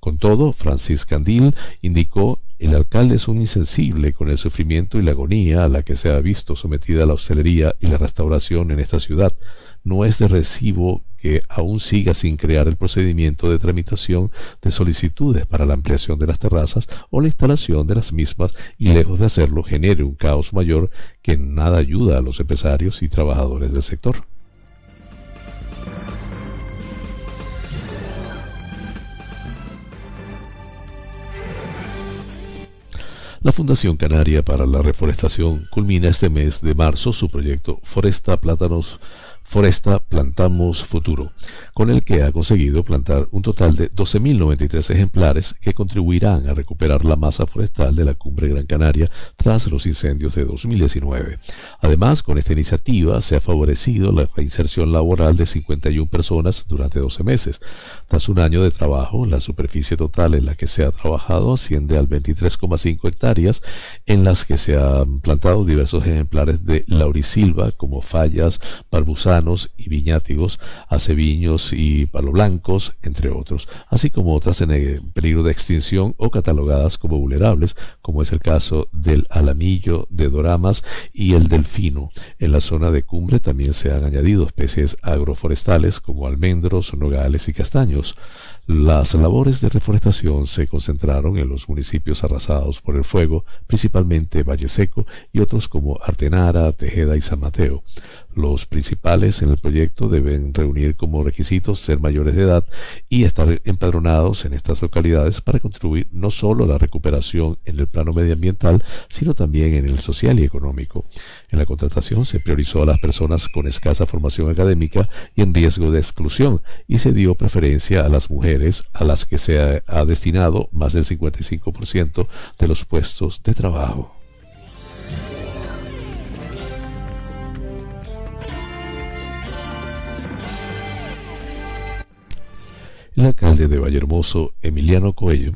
Con todo, Francis Candil indicó el alcalde es un insensible con el sufrimiento y la agonía a la que se ha visto sometida la hostelería y la restauración en esta ciudad. No es de recibo que aún siga sin crear el procedimiento de tramitación de solicitudes para la ampliación de las terrazas o la instalación de las mismas y lejos de hacerlo genere un caos mayor que nada ayuda a los empresarios y trabajadores del sector. La Fundación Canaria para la Reforestación culmina este mes de marzo su proyecto Foresta Plátanos Foresta Plantamos Futuro, con el que ha conseguido plantar un total de 12.093 ejemplares que contribuirán a recuperar la masa forestal de la cumbre Gran Canaria tras los incendios de 2019. Además, con esta iniciativa se ha favorecido la reinserción laboral de 51 personas durante 12 meses. Tras un año de trabajo, la superficie total en la que se ha trabajado asciende al 23,5 hectáreas, en las que se han plantado diversos ejemplares de laurisilva como fallas, barbusán, y viñátigos, aceviños y palo blancos, entre otros, así como otras en peligro de extinción o catalogadas como vulnerables, como es el caso del alamillo de Doramas y el delfino. En la zona de cumbre también se han añadido especies agroforestales como almendros, nogales y castaños. Las labores de reforestación se concentraron en los municipios arrasados por el fuego, principalmente Valle Seco y otros como Artenara, Tejeda y San Mateo. Los principales en el proyecto deben reunir como requisitos ser mayores de edad y estar empadronados en estas localidades para contribuir no solo a la recuperación en el plano medioambiental, sino también en el social y económico. En la contratación se priorizó a las personas con escasa formación académica y en riesgo de exclusión y se dio preferencia a las mujeres a las que se ha destinado más del 55% de los puestos de trabajo. El alcalde de Vallehermoso, Emiliano Coello,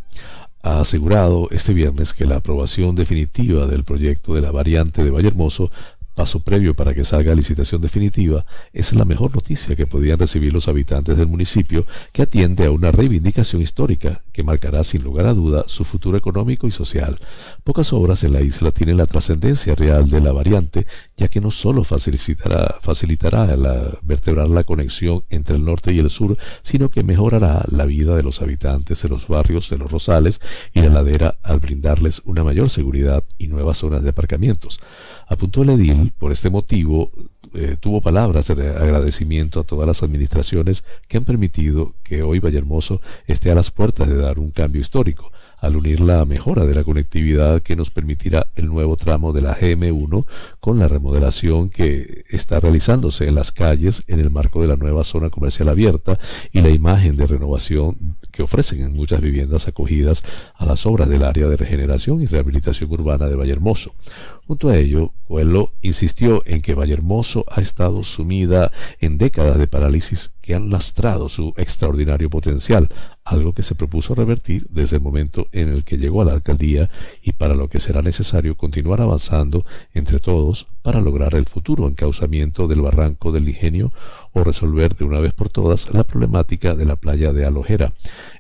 ha asegurado este viernes que la aprobación definitiva del proyecto de la variante de Vallehermoso paso previo para que salga licitación definitiva, es la mejor noticia que podían recibir los habitantes del municipio que atiende a una reivindicación histórica que marcará sin lugar a duda su futuro económico y social. Pocas obras en la isla tienen la trascendencia real de la variante, ya que no solo facilitará, facilitará la, vertebrar la conexión entre el norte y el sur, sino que mejorará la vida de los habitantes de los barrios de los Rosales y la ladera al brindarles una mayor seguridad y nuevas zonas de aparcamientos. Apuntó el edil, por este motivo, eh, tuvo palabras de agradecimiento a todas las administraciones que han permitido que hoy Vallehermoso esté a las puertas de dar un cambio histórico al unir la mejora de la conectividad que nos permitirá el nuevo tramo de la GM1 con la remodelación que está realizándose en las calles en el marco de la nueva zona comercial abierta y la imagen de renovación que ofrecen en muchas viviendas acogidas a las obras del área de regeneración y rehabilitación urbana de Vallehermoso. Junto a ello, Coelho insistió en que Vallehermoso ha estado sumida en décadas de parálisis que han lastrado su extraordinario potencial, algo que se propuso revertir desde el momento en el que llegó a la alcaldía y para lo que será necesario continuar avanzando entre todos para lograr el futuro encauzamiento del barranco del ingenio o resolver de una vez por todas la problemática de la playa de Alojera.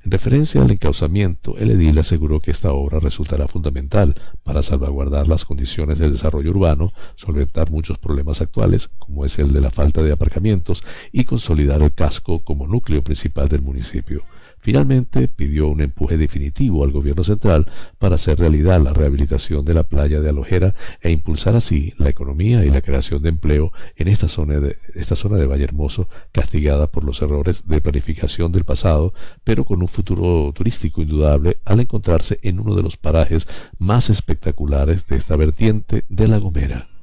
En referencia al encauzamiento, el edil aseguró que esta obra resultará fundamental para salvaguardar las condiciones del desarrollo urbano, solventar muchos problemas actuales, como es el de la falta de aparcamientos, y consolidar el casco como núcleo principal del municipio. Finalmente pidió un empuje definitivo al gobierno central para hacer realidad la rehabilitación de la playa de Alojera e impulsar así la economía y la creación de empleo en esta zona de, esta zona de Valle Hermoso, castigada por los errores de planificación del pasado, pero con un futuro turístico indudable al encontrarse en uno de los parajes más espectaculares de esta vertiente de La Gomera.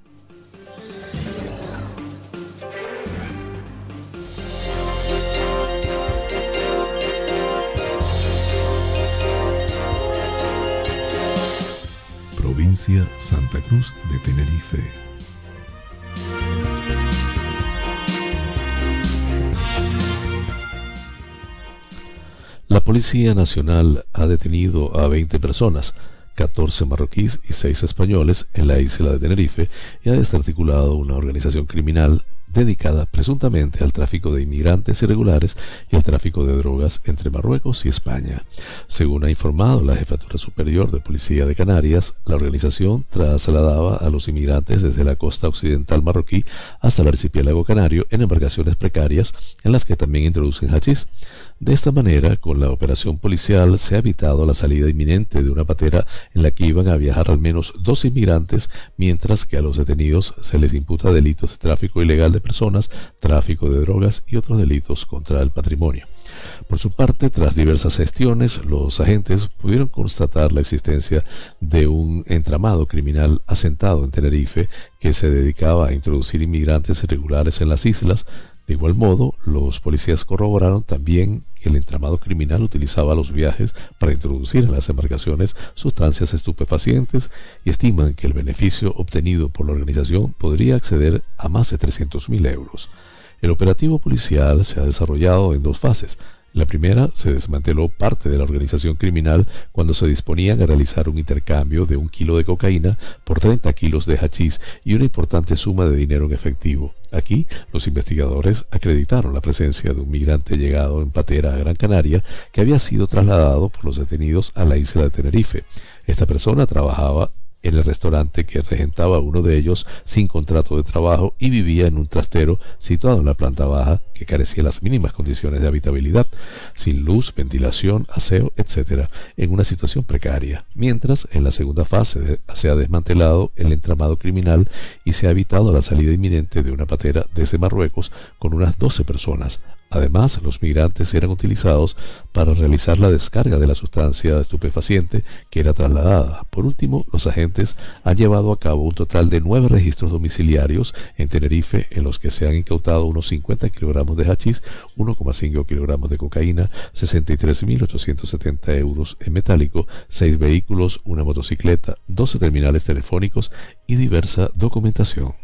Santa Cruz de Tenerife. La Policía Nacional ha detenido a 20 personas, 14 marroquíes y 6 españoles en la isla de Tenerife y ha desarticulado una organización criminal dedicada presuntamente al tráfico de inmigrantes irregulares y al tráfico de drogas entre Marruecos y España. Según ha informado la Jefatura Superior de Policía de Canarias, la organización trasladaba a los inmigrantes desde la costa occidental marroquí hasta el archipiélago canario en embarcaciones precarias en las que también introducen hachís. De esta manera, con la operación policial se ha evitado la salida inminente de una patera en la que iban a viajar al menos dos inmigrantes, mientras que a los detenidos se les imputa delitos de tráfico ilegal de personas, tráfico de drogas y otros delitos contra el patrimonio. Por su parte, tras diversas gestiones, los agentes pudieron constatar la existencia de un entramado criminal asentado en Tenerife que se dedicaba a introducir inmigrantes irregulares en las islas. De igual modo, los policías corroboraron también que el entramado criminal utilizaba los viajes para introducir en las embarcaciones sustancias estupefacientes y estiman que el beneficio obtenido por la organización podría acceder a más de 300.000 euros. El operativo policial se ha desarrollado en dos fases. La primera se desmanteló parte de la organización criminal cuando se disponían a realizar un intercambio de un kilo de cocaína por 30 kilos de hachís y una importante suma de dinero en efectivo. Aquí, los investigadores acreditaron la presencia de un migrante llegado en patera a Gran Canaria que había sido trasladado por los detenidos a la isla de Tenerife. Esta persona trabajaba en el restaurante que regentaba uno de ellos sin contrato de trabajo y vivía en un trastero situado en la planta baja que carecía de las mínimas condiciones de habitabilidad, sin luz, ventilación, aseo, etc., en una situación precaria, mientras en la segunda fase se ha desmantelado el entramado criminal y se ha evitado la salida inminente de una patera desde Marruecos con unas 12 personas, Además, los migrantes eran utilizados para realizar la descarga de la sustancia estupefaciente que era trasladada. Por último, los agentes han llevado a cabo un total de nueve registros domiciliarios en Tenerife en los que se han incautado unos 50 kilogramos de hachís, 1,5 kilogramos de cocaína, 63.870 euros en metálico, seis vehículos, una motocicleta, 12 terminales telefónicos y diversa documentación.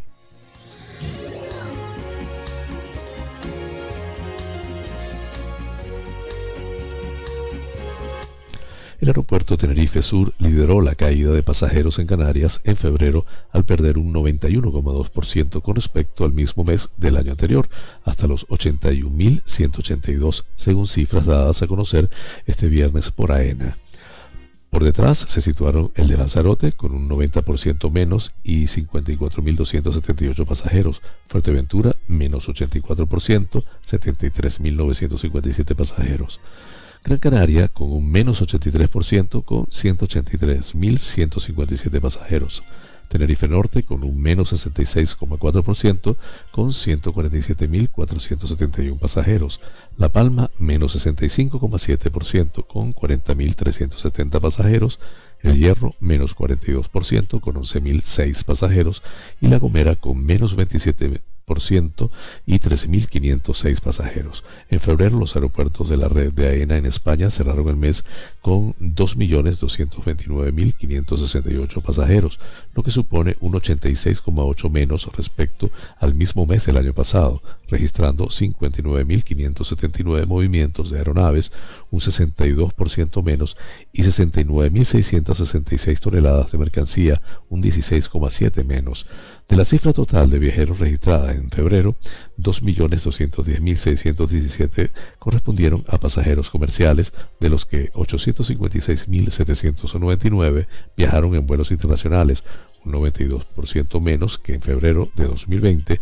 El aeropuerto Tenerife Sur lideró la caída de pasajeros en Canarias en febrero al perder un 91,2% con respecto al mismo mes del año anterior, hasta los 81.182, según cifras dadas a conocer este viernes por AENA. Por detrás se situaron el de Lanzarote con un 90% menos y 54.278 pasajeros, Fuerteventura menos 84%, 73.957 pasajeros. Gran Canaria con un menos 83% con 183.157 pasajeros. Tenerife Norte con un menos 66,4% con 147.471 pasajeros. La Palma menos 65,7% con 40.370 pasajeros. El Hierro menos 42% con 11.006 pasajeros. Y La Gomera con menos 27% y 13.506 pasajeros. En febrero los aeropuertos de la red de AENA en España cerraron el mes con 2.229.568 pasajeros, lo que supone un 86,8 menos respecto al mismo mes del año pasado, registrando 59.579 movimientos de aeronaves, un 62% menos, y 69.666 toneladas de mercancía, un 16,7 menos. De la cifra total de viajeros registrada en febrero, 2.210.617 correspondieron a pasajeros comerciales, de los que 856.799 viajaron en vuelos internacionales, un 92% menos que en febrero de 2020,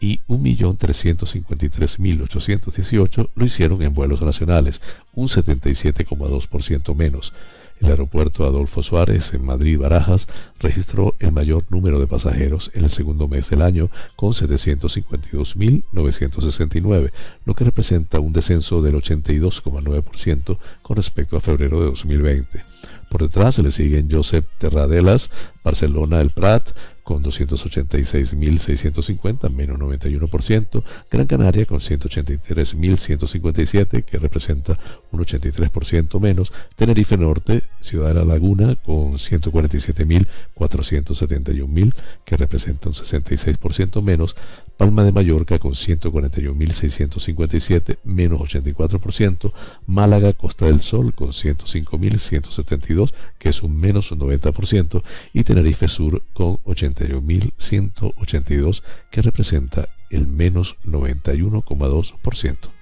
y 1.353.818 lo hicieron en vuelos nacionales, un 77,2% menos. El aeropuerto Adolfo Suárez en Madrid Barajas registró el mayor número de pasajeros en el segundo mes del año con 752.969, lo que representa un descenso del 82,9% con respecto a febrero de 2020. Por detrás se le siguen Josep Terradelas, Barcelona El Prat, con 286.650, menos 91%, Gran Canaria con 183.157, que representa un 83% menos, Tenerife Norte, Ciudad de la Laguna con 147.471.000, que representa un 66% menos, Palma de Mallorca con 141.657, menos 84%, Málaga, Costa del Sol con 105.172, que es un menos 90%, y Tenerife Sur con 81.182, que representa el menos 91,2%.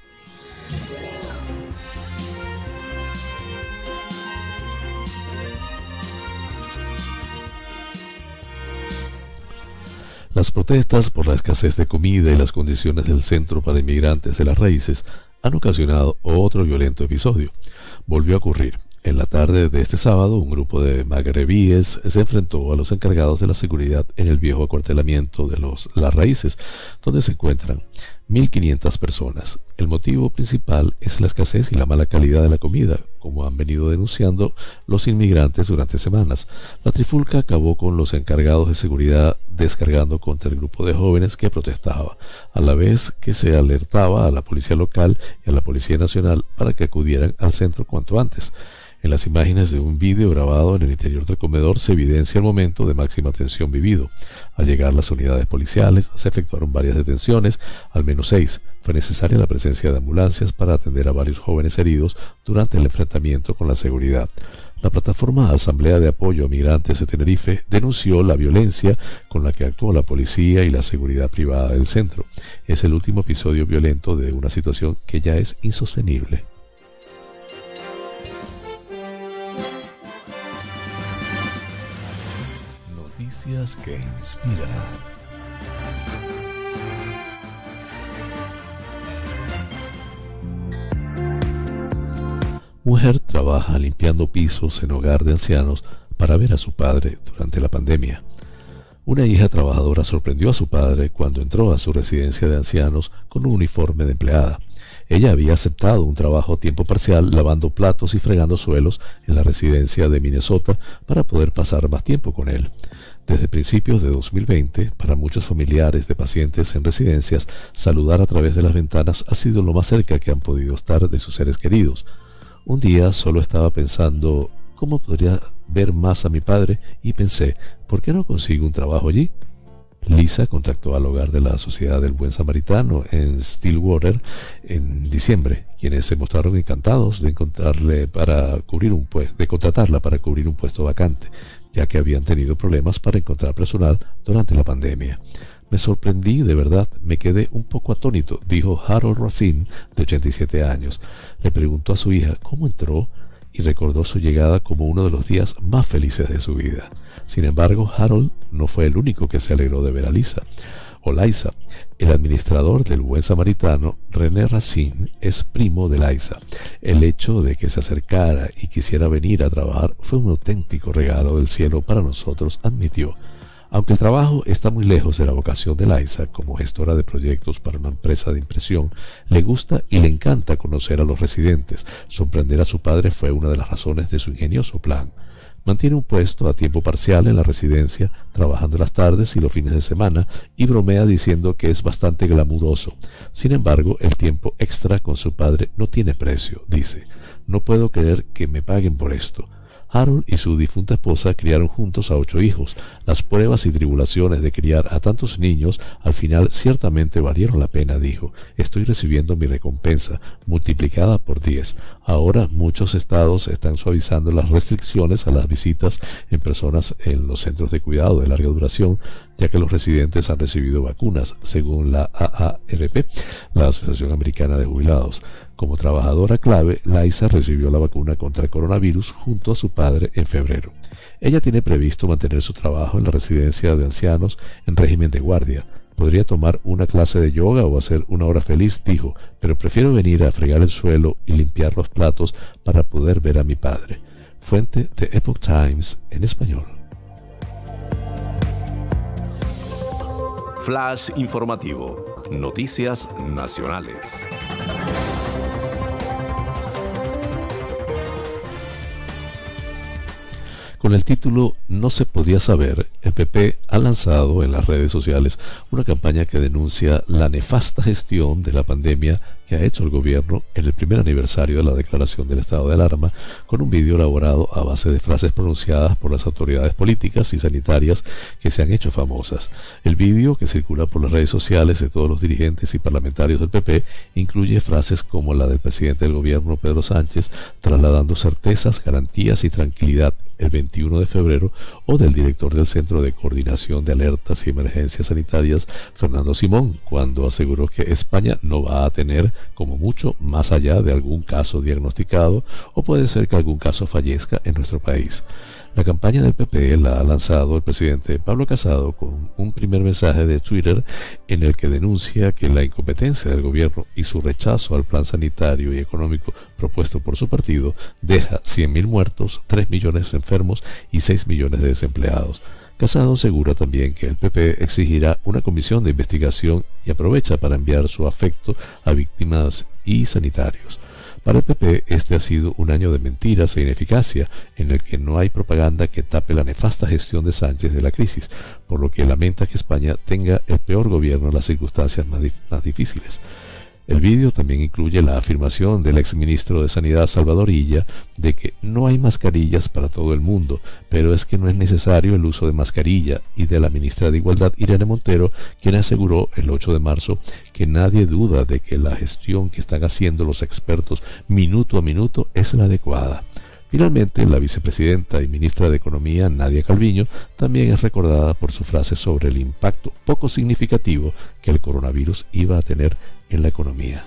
Las protestas por la escasez de comida y las condiciones del centro para inmigrantes de las raíces han ocasionado otro violento episodio. Volvió a ocurrir en la tarde de este sábado, un grupo de magrebíes se enfrentó a los encargados de la seguridad en el viejo acuartelamiento de Las Raíces, donde se encuentran 1.500 personas. El motivo principal es la escasez y la mala calidad de la comida, como han venido denunciando los inmigrantes durante semanas. La trifulca acabó con los encargados de seguridad descargando contra el grupo de jóvenes que protestaba, a la vez que se alertaba a la policía local y a la Policía Nacional para que acudieran al centro cuanto antes. En las imágenes de un vídeo grabado en el interior del comedor se evidencia el momento de máxima tensión vivido. Al llegar las unidades policiales, se efectuaron varias detenciones, al menos seis, Fue necesaria la presencia de ambulancias para atender a varios jóvenes heridos durante el enfrentamiento con la seguridad. La plataforma Asamblea de Apoyo a Migrantes de Tenerife denunció la violencia con la que actuó la policía y la seguridad privada del centro. Es el último episodio violento de una situación que ya es insostenible. Que inspiran. Mujer trabaja limpiando pisos en hogar de ancianos para ver a su padre durante la pandemia. Una hija trabajadora sorprendió a su padre cuando entró a su residencia de ancianos con un uniforme de empleada. Ella había aceptado un trabajo a tiempo parcial lavando platos y fregando suelos en la residencia de Minnesota para poder pasar más tiempo con él. Desde principios de 2020, para muchos familiares de pacientes en residencias, saludar a través de las ventanas ha sido lo más cerca que han podido estar de sus seres queridos. Un día solo estaba pensando cómo podría ver más a mi padre y pensé, ¿por qué no consigo un trabajo allí? Lisa contactó al hogar de la Sociedad del Buen Samaritano en Stillwater en diciembre, quienes se mostraron encantados de encontrarle para cubrir un de contratarla para cubrir un puesto vacante, ya que habían tenido problemas para encontrar personal durante la pandemia. Me sorprendí, de verdad, me quedé un poco atónito, dijo Harold Racine, de 87 años. Le preguntó a su hija cómo entró y recordó su llegada como uno de los días más felices de su vida. Sin embargo, Harold no fue el único que se alegró de ver a Lisa. O Liza, el administrador del Buen Samaritano, René Racine, es primo de Liza. El hecho de que se acercara y quisiera venir a trabajar fue un auténtico regalo del cielo para nosotros, admitió. Aunque el trabajo está muy lejos de la vocación de Liza como gestora de proyectos para una empresa de impresión, le gusta y le encanta conocer a los residentes. Sorprender a su padre fue una de las razones de su ingenioso plan. Mantiene un puesto a tiempo parcial en la residencia, trabajando las tardes y los fines de semana, y bromea diciendo que es bastante glamuroso. Sin embargo, el tiempo extra con su padre no tiene precio, dice. No puedo creer que me paguen por esto. Harold y su difunta esposa criaron juntos a ocho hijos. Las pruebas y tribulaciones de criar a tantos niños al final ciertamente valieron la pena, dijo. Estoy recibiendo mi recompensa, multiplicada por diez. Ahora muchos estados están suavizando las restricciones a las visitas en personas en los centros de cuidado de larga duración, ya que los residentes han recibido vacunas, según la AARP, la Asociación Americana de Jubilados. Como trabajadora clave, Liza recibió la vacuna contra el coronavirus junto a su padre en febrero. Ella tiene previsto mantener su trabajo en la residencia de ancianos en régimen de guardia. Podría tomar una clase de yoga o hacer una hora feliz, dijo, pero prefiero venir a fregar el suelo y limpiar los platos para poder ver a mi padre. Fuente de Epoch Times en español. Flash informativo. Noticias nacionales. Con el título No se podía saber, el PP ha lanzado en las redes sociales una campaña que denuncia la nefasta gestión de la pandemia que ha hecho el gobierno en el primer aniversario de la declaración del estado de alarma, con un vídeo elaborado a base de frases pronunciadas por las autoridades políticas y sanitarias que se han hecho famosas. El vídeo, que circula por las redes sociales de todos los dirigentes y parlamentarios del PP, incluye frases como la del presidente del gobierno Pedro Sánchez, trasladando certezas, garantías y tranquilidad el 21 de febrero, o del director del Centro de Coordinación de Alertas y Emergencias Sanitarias, Fernando Simón, cuando aseguró que España no va a tener, como mucho, más allá de algún caso diagnosticado, o puede ser que algún caso fallezca en nuestro país. La campaña del PP la ha lanzado el presidente Pablo Casado con un primer mensaje de Twitter en el que denuncia que la incompetencia del gobierno y su rechazo al plan sanitario y económico propuesto por su partido deja 100.000 muertos, 3 millones de enfermos y 6 millones de desempleados. Casado asegura también que el PP exigirá una comisión de investigación y aprovecha para enviar su afecto a víctimas y sanitarios. Para el PP este ha sido un año de mentiras e ineficacia en el que no hay propaganda que tape la nefasta gestión de Sánchez de la crisis, por lo que lamenta que España tenga el peor gobierno en las circunstancias más, difíciles. El vídeo también incluye la afirmación del exministro de Sanidad Salvador Illa de que no hay mascarillas para todo el mundo, pero es que no es necesario el uso de mascarilla, y de la ministra de Igualdad Irene Montero, quien aseguró el 8 de marzo que nadie duda de que la gestión que están haciendo los expertos minuto a minuto es la adecuada. Finalmente, la vicepresidenta y ministra de Economía, Nadia Calviño, también es recordada por su frase sobre el impacto poco significativo que el coronavirus iba a tener en la economía.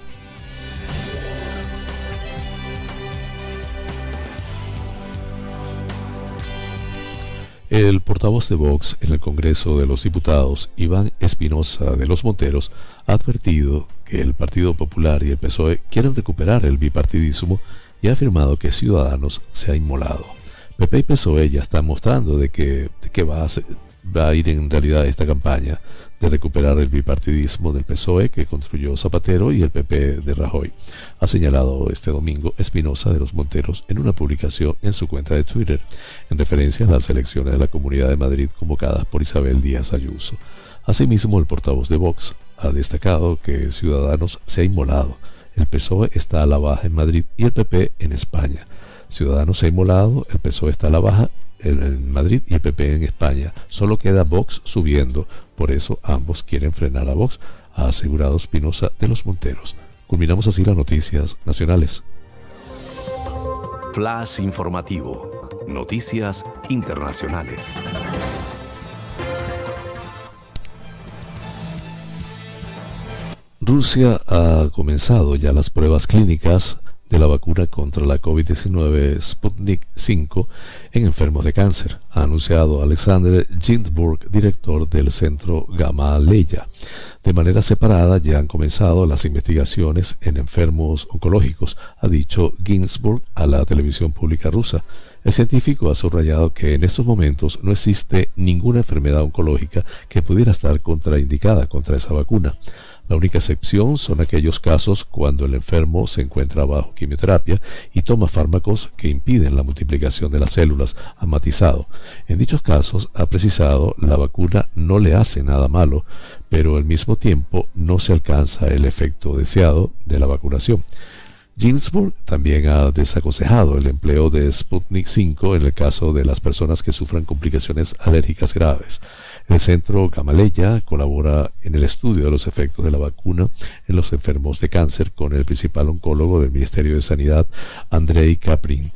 El portavoz de Vox en el Congreso de los Diputados, Iván Espinosa de los Monteros, ha advertido que el Partido Popular y el PSOE quieren recuperar el bipartidismo y ha afirmado que Ciudadanos se ha inmolado. PP y PSOE ya están mostrando de que, va, a va a ir en realidad esta campaña de recuperar el bipartidismo del PSOE que construyó Zapatero y el PP de Rajoy, ha señalado este domingo Espinosa de los Monteros en una publicación en su cuenta de Twitter, en referencia a las elecciones de la Comunidad de Madrid convocadas por Isabel Díaz Ayuso. Asimismo, el portavoz de Vox ha destacado que Ciudadanos se ha inmolado. El PSOE está a la baja en Madrid y el PP en España. Ciudadanos se ha inmolado, el PSOE está a la baja en Madrid y el PP en España. Solo queda Vox subiendo. Por eso ambos quieren frenar a Vox, ha asegurado Espinosa de los Monteros. Culminamos así las noticias nacionales. Flash informativo. Noticias internacionales. Rusia ha comenzado ya las pruebas clínicas de la vacuna contra la COVID-19 Sputnik 5 en enfermos de cáncer, ha anunciado Alexander Ginsburg, director del centro Gamaleya. De manera separada ya han comenzado las investigaciones en enfermos oncológicos, ha dicho Ginsburg a la televisión pública rusa. El científico ha subrayado que en estos momentos no existe ninguna enfermedad oncológica que pudiera estar contraindicada contra esa vacuna. La única excepción son aquellos casos cuando el enfermo se encuentra bajo quimioterapia y toma fármacos que impiden la multiplicación de las células, ha matizado. En dichos casos, ha precisado, la vacuna no le hace nada malo, pero al mismo tiempo no se alcanza el efecto deseado de la vacunación. Ginsburg también ha desaconsejado el empleo de Sputnik 5 en el caso de las personas que sufran complicaciones alérgicas graves. El centro Gamaleya colabora en el estudio de los efectos de la vacuna en los enfermos de cáncer con el principal oncólogo del Ministerio de Sanidad, Andrei Caprin.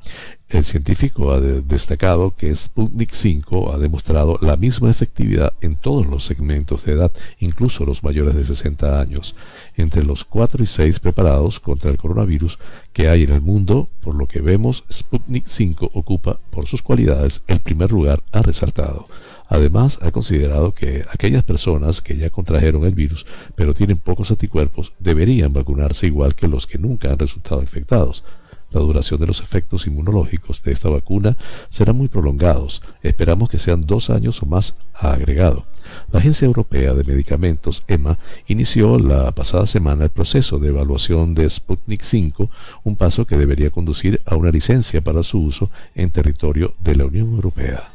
El científico ha destacado que Sputnik 5 ha demostrado la misma efectividad en todos los segmentos de edad, incluso los mayores de 60 años, entre los 4 y 6 preparados contra el coronavirus que hay en el mundo, por lo que vemos, Sputnik 5 ocupa por sus cualidades el primer lugar, ha resaltado. Además, ha considerado que aquellas personas que ya contrajeron el virus pero tienen pocos anticuerpos deberían vacunarse igual que los que nunca han resultado infectados. La duración de los efectos inmunológicos de esta vacuna será muy prolongados. Esperamos que sean dos años o más, ha agregado. La Agencia Europea de Medicamentos, EMA, inició la pasada semana el proceso de evaluación de Sputnik 5, un paso que debería conducir a una licencia para su uso en territorio de la Unión Europea.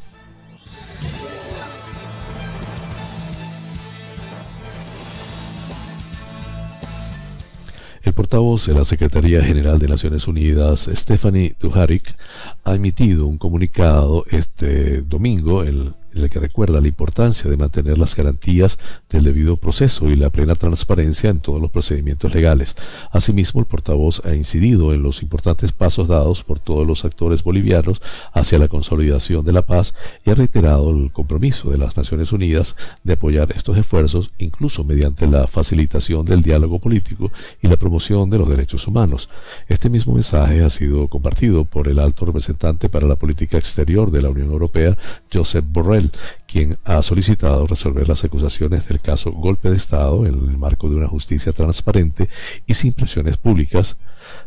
El portavoz de la Secretaría General de Naciones Unidas, Stephanie Dujarric, ha emitido un comunicado este domingo, el en el que recuerda la importancia de mantener las garantías del debido proceso y la plena transparencia en todos los procedimientos legales. Asimismo, el portavoz ha incidido en los importantes pasos dados por todos los actores bolivianos hacia la consolidación de la paz y ha reiterado el compromiso de las Naciones Unidas de apoyar estos esfuerzos, incluso mediante la facilitación del diálogo político y la promoción de los derechos humanos. Este mismo mensaje ha sido compartido por el alto representante para la política exterior de la Unión Europea, Josep Borrell, quien ha solicitado resolver las acusaciones del caso golpe de Estado en el marco de una justicia transparente y sin presiones públicas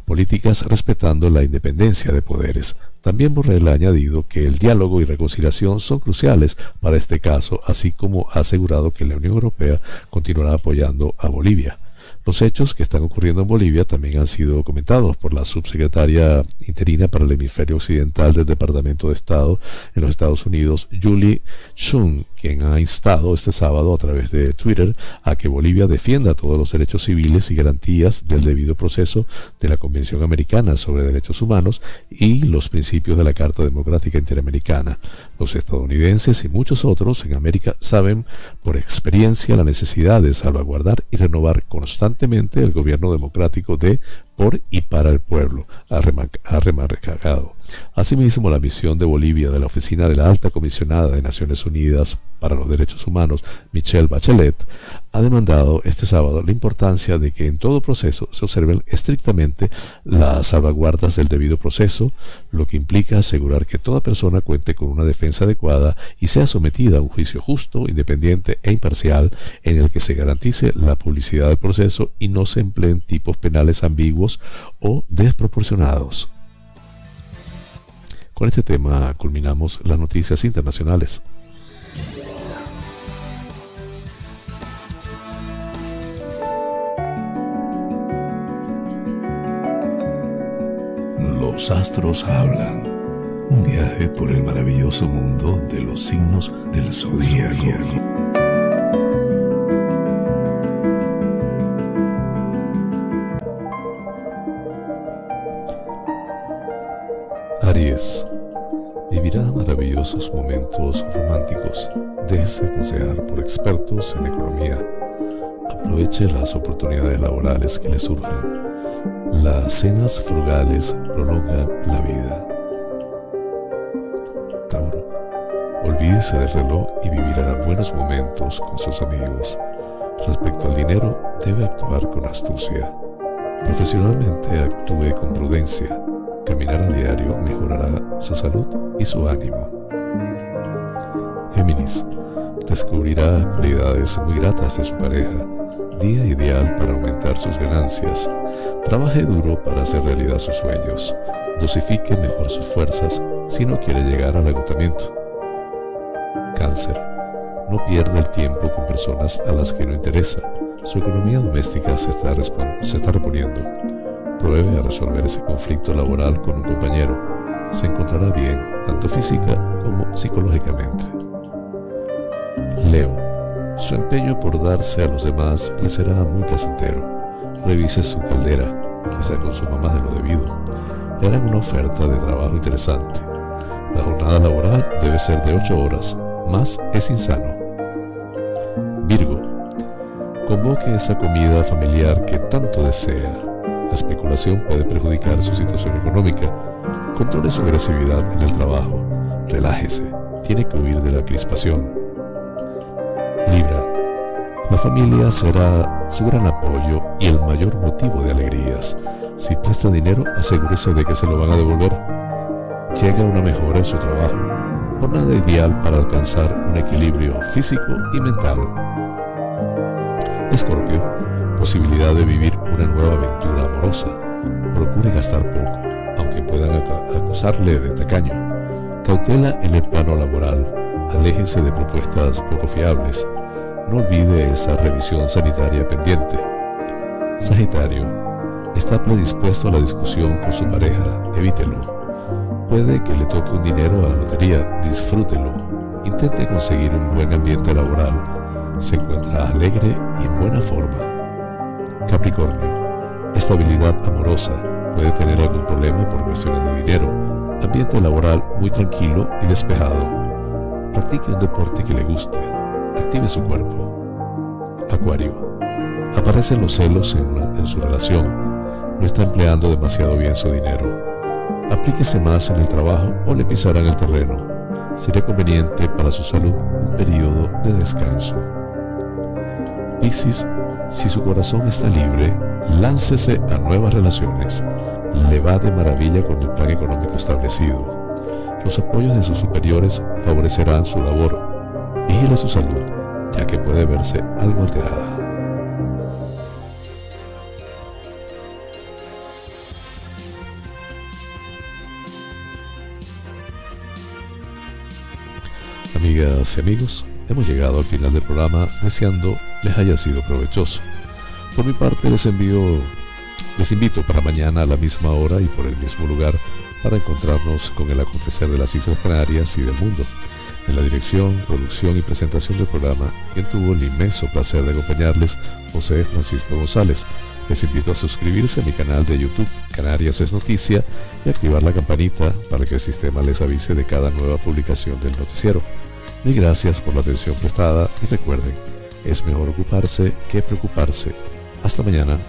políticas respetando la independencia de poderes. También Borrell ha añadido que el diálogo y reconciliación son cruciales para este caso, así como ha asegurado que la Unión Europea continuará apoyando a Bolivia. Los hechos que están ocurriendo en Bolivia también han sido comentados por la subsecretaria interina para el hemisferio occidental del Departamento de Estado en los Estados Unidos, Julie Chung, quien ha instado este sábado a través de Twitter a que Bolivia defienda todos los derechos civiles y garantías del debido proceso de la Convención Americana sobre Derechos Humanos y los principios de la Carta Democrática Interamericana. Los estadounidenses y muchos otros en América saben por experiencia la necesidad de salvaguardar y renovar constantemente el gobierno democrático de por y para el pueblo, ha remarcado. Asimismo, la misión de Bolivia de la Oficina de la Alta Comisionada de Naciones Unidas para los Derechos Humanos, Michelle Bachelet, ha demandado este sábado la importancia de que en todo proceso se observen estrictamente las salvaguardas del debido proceso, lo que implica asegurar que toda persona cuente con una defensa adecuada y sea sometida a un juicio justo, independiente e imparcial en el que se garantice la publicidad del proceso y no se empleen tipos penales ambiguos o desproporcionados. Con este tema culminamos las noticias internacionales. Los astros hablan. Un viaje por el maravilloso mundo de los signos del zodíaco. Aries vivirá maravillosos momentos románticos. Déjese aconsejar por expertos en economía. Aproveche las oportunidades laborales que le surjan. Las cenas frugales prolongan la vida. Tauro. Olvídese del reloj y vivirá buenos momentos con sus amigos. Respecto al dinero, debe actuar con astucia. Profesionalmente actúe con prudencia Caminar a diario mejorará su salud y su ánimo. Géminis descubrirá cualidades muy gratas de su pareja. Día ideal para aumentar sus ganancias. Trabaje duro para hacer realidad sus sueños. Dosifique mejor sus fuerzas si no quiere llegar al agotamiento. Cáncer. No pierda el tiempo con personas a las que no interesa. Su economía doméstica se está, se está reponiendo a resolver ese conflicto laboral con un compañero, se encontrará bien tanto física como psicológicamente. Leo, su empeño por darse a los demás le será muy placentero. Revise su caldera, quizá consuma más de lo debido. Le harán una oferta de trabajo interesante. La jornada laboral debe ser de 8 horas, más es insano. Virgo, convoque esa comida familiar que tanto desea la especulación puede perjudicar su situación económica. Controle su agresividad en el trabajo. Relájese. Tiene que huir de la crispación. Libra. La familia será su gran apoyo y el mayor motivo de alegrías. Si presta dinero, asegúrese de que se lo van a devolver. Llega una mejora en su trabajo. Jornada ideal para alcanzar un equilibrio físico y mental. Escorpio posibilidad de vivir una nueva aventura amorosa. Procure gastar poco, aunque puedan acusarle de tacaño. Cautela en el plano laboral. Aléjese de propuestas poco fiables. No olvide esa revisión sanitaria pendiente. Sagitario. Está predispuesto a la discusión con su pareja. Evítelo. Puede que le toque un dinero a la lotería. Disfrútelo. Intente conseguir un buen ambiente laboral. Se encuentra alegre y en buena forma. Capricornio. Estabilidad amorosa. Puede tener algún problema por cuestiones de dinero. Ambiente laboral muy tranquilo y despejado. Practique un deporte que le guste. Active su cuerpo. Acuario. Aparecen los celos en, en su relación. No está empleando demasiado bien su dinero. Aplíquese más en el trabajo o le pisarán el terreno. Sería conveniente para su salud un periodo de descanso. Piscis si su corazón está libre, láncese a nuevas relaciones. Le va de maravilla con el plan económico establecido. Los apoyos de sus superiores favorecerán su labor. Vigile su salud, ya que puede verse algo alterada. Amigas y amigos, hemos llegado al final del programa deseando les haya sido provechoso. Por mi parte les envío, les invito para mañana a la misma hora y por el mismo lugar para encontrarnos con el acontecer de las Islas Canarias y del mundo. En la dirección, producción y presentación del programa, quien tuvo el inmenso placer de acompañarles, José Francisco González. Les invito a suscribirse a mi canal de YouTube, Canarias es Noticia, y activar la campanita para que el sistema les avise de cada nueva publicación del noticiero. Mil gracias por la atención prestada y recuerden, es mejor ocuparse que preocuparse. Hasta mañana.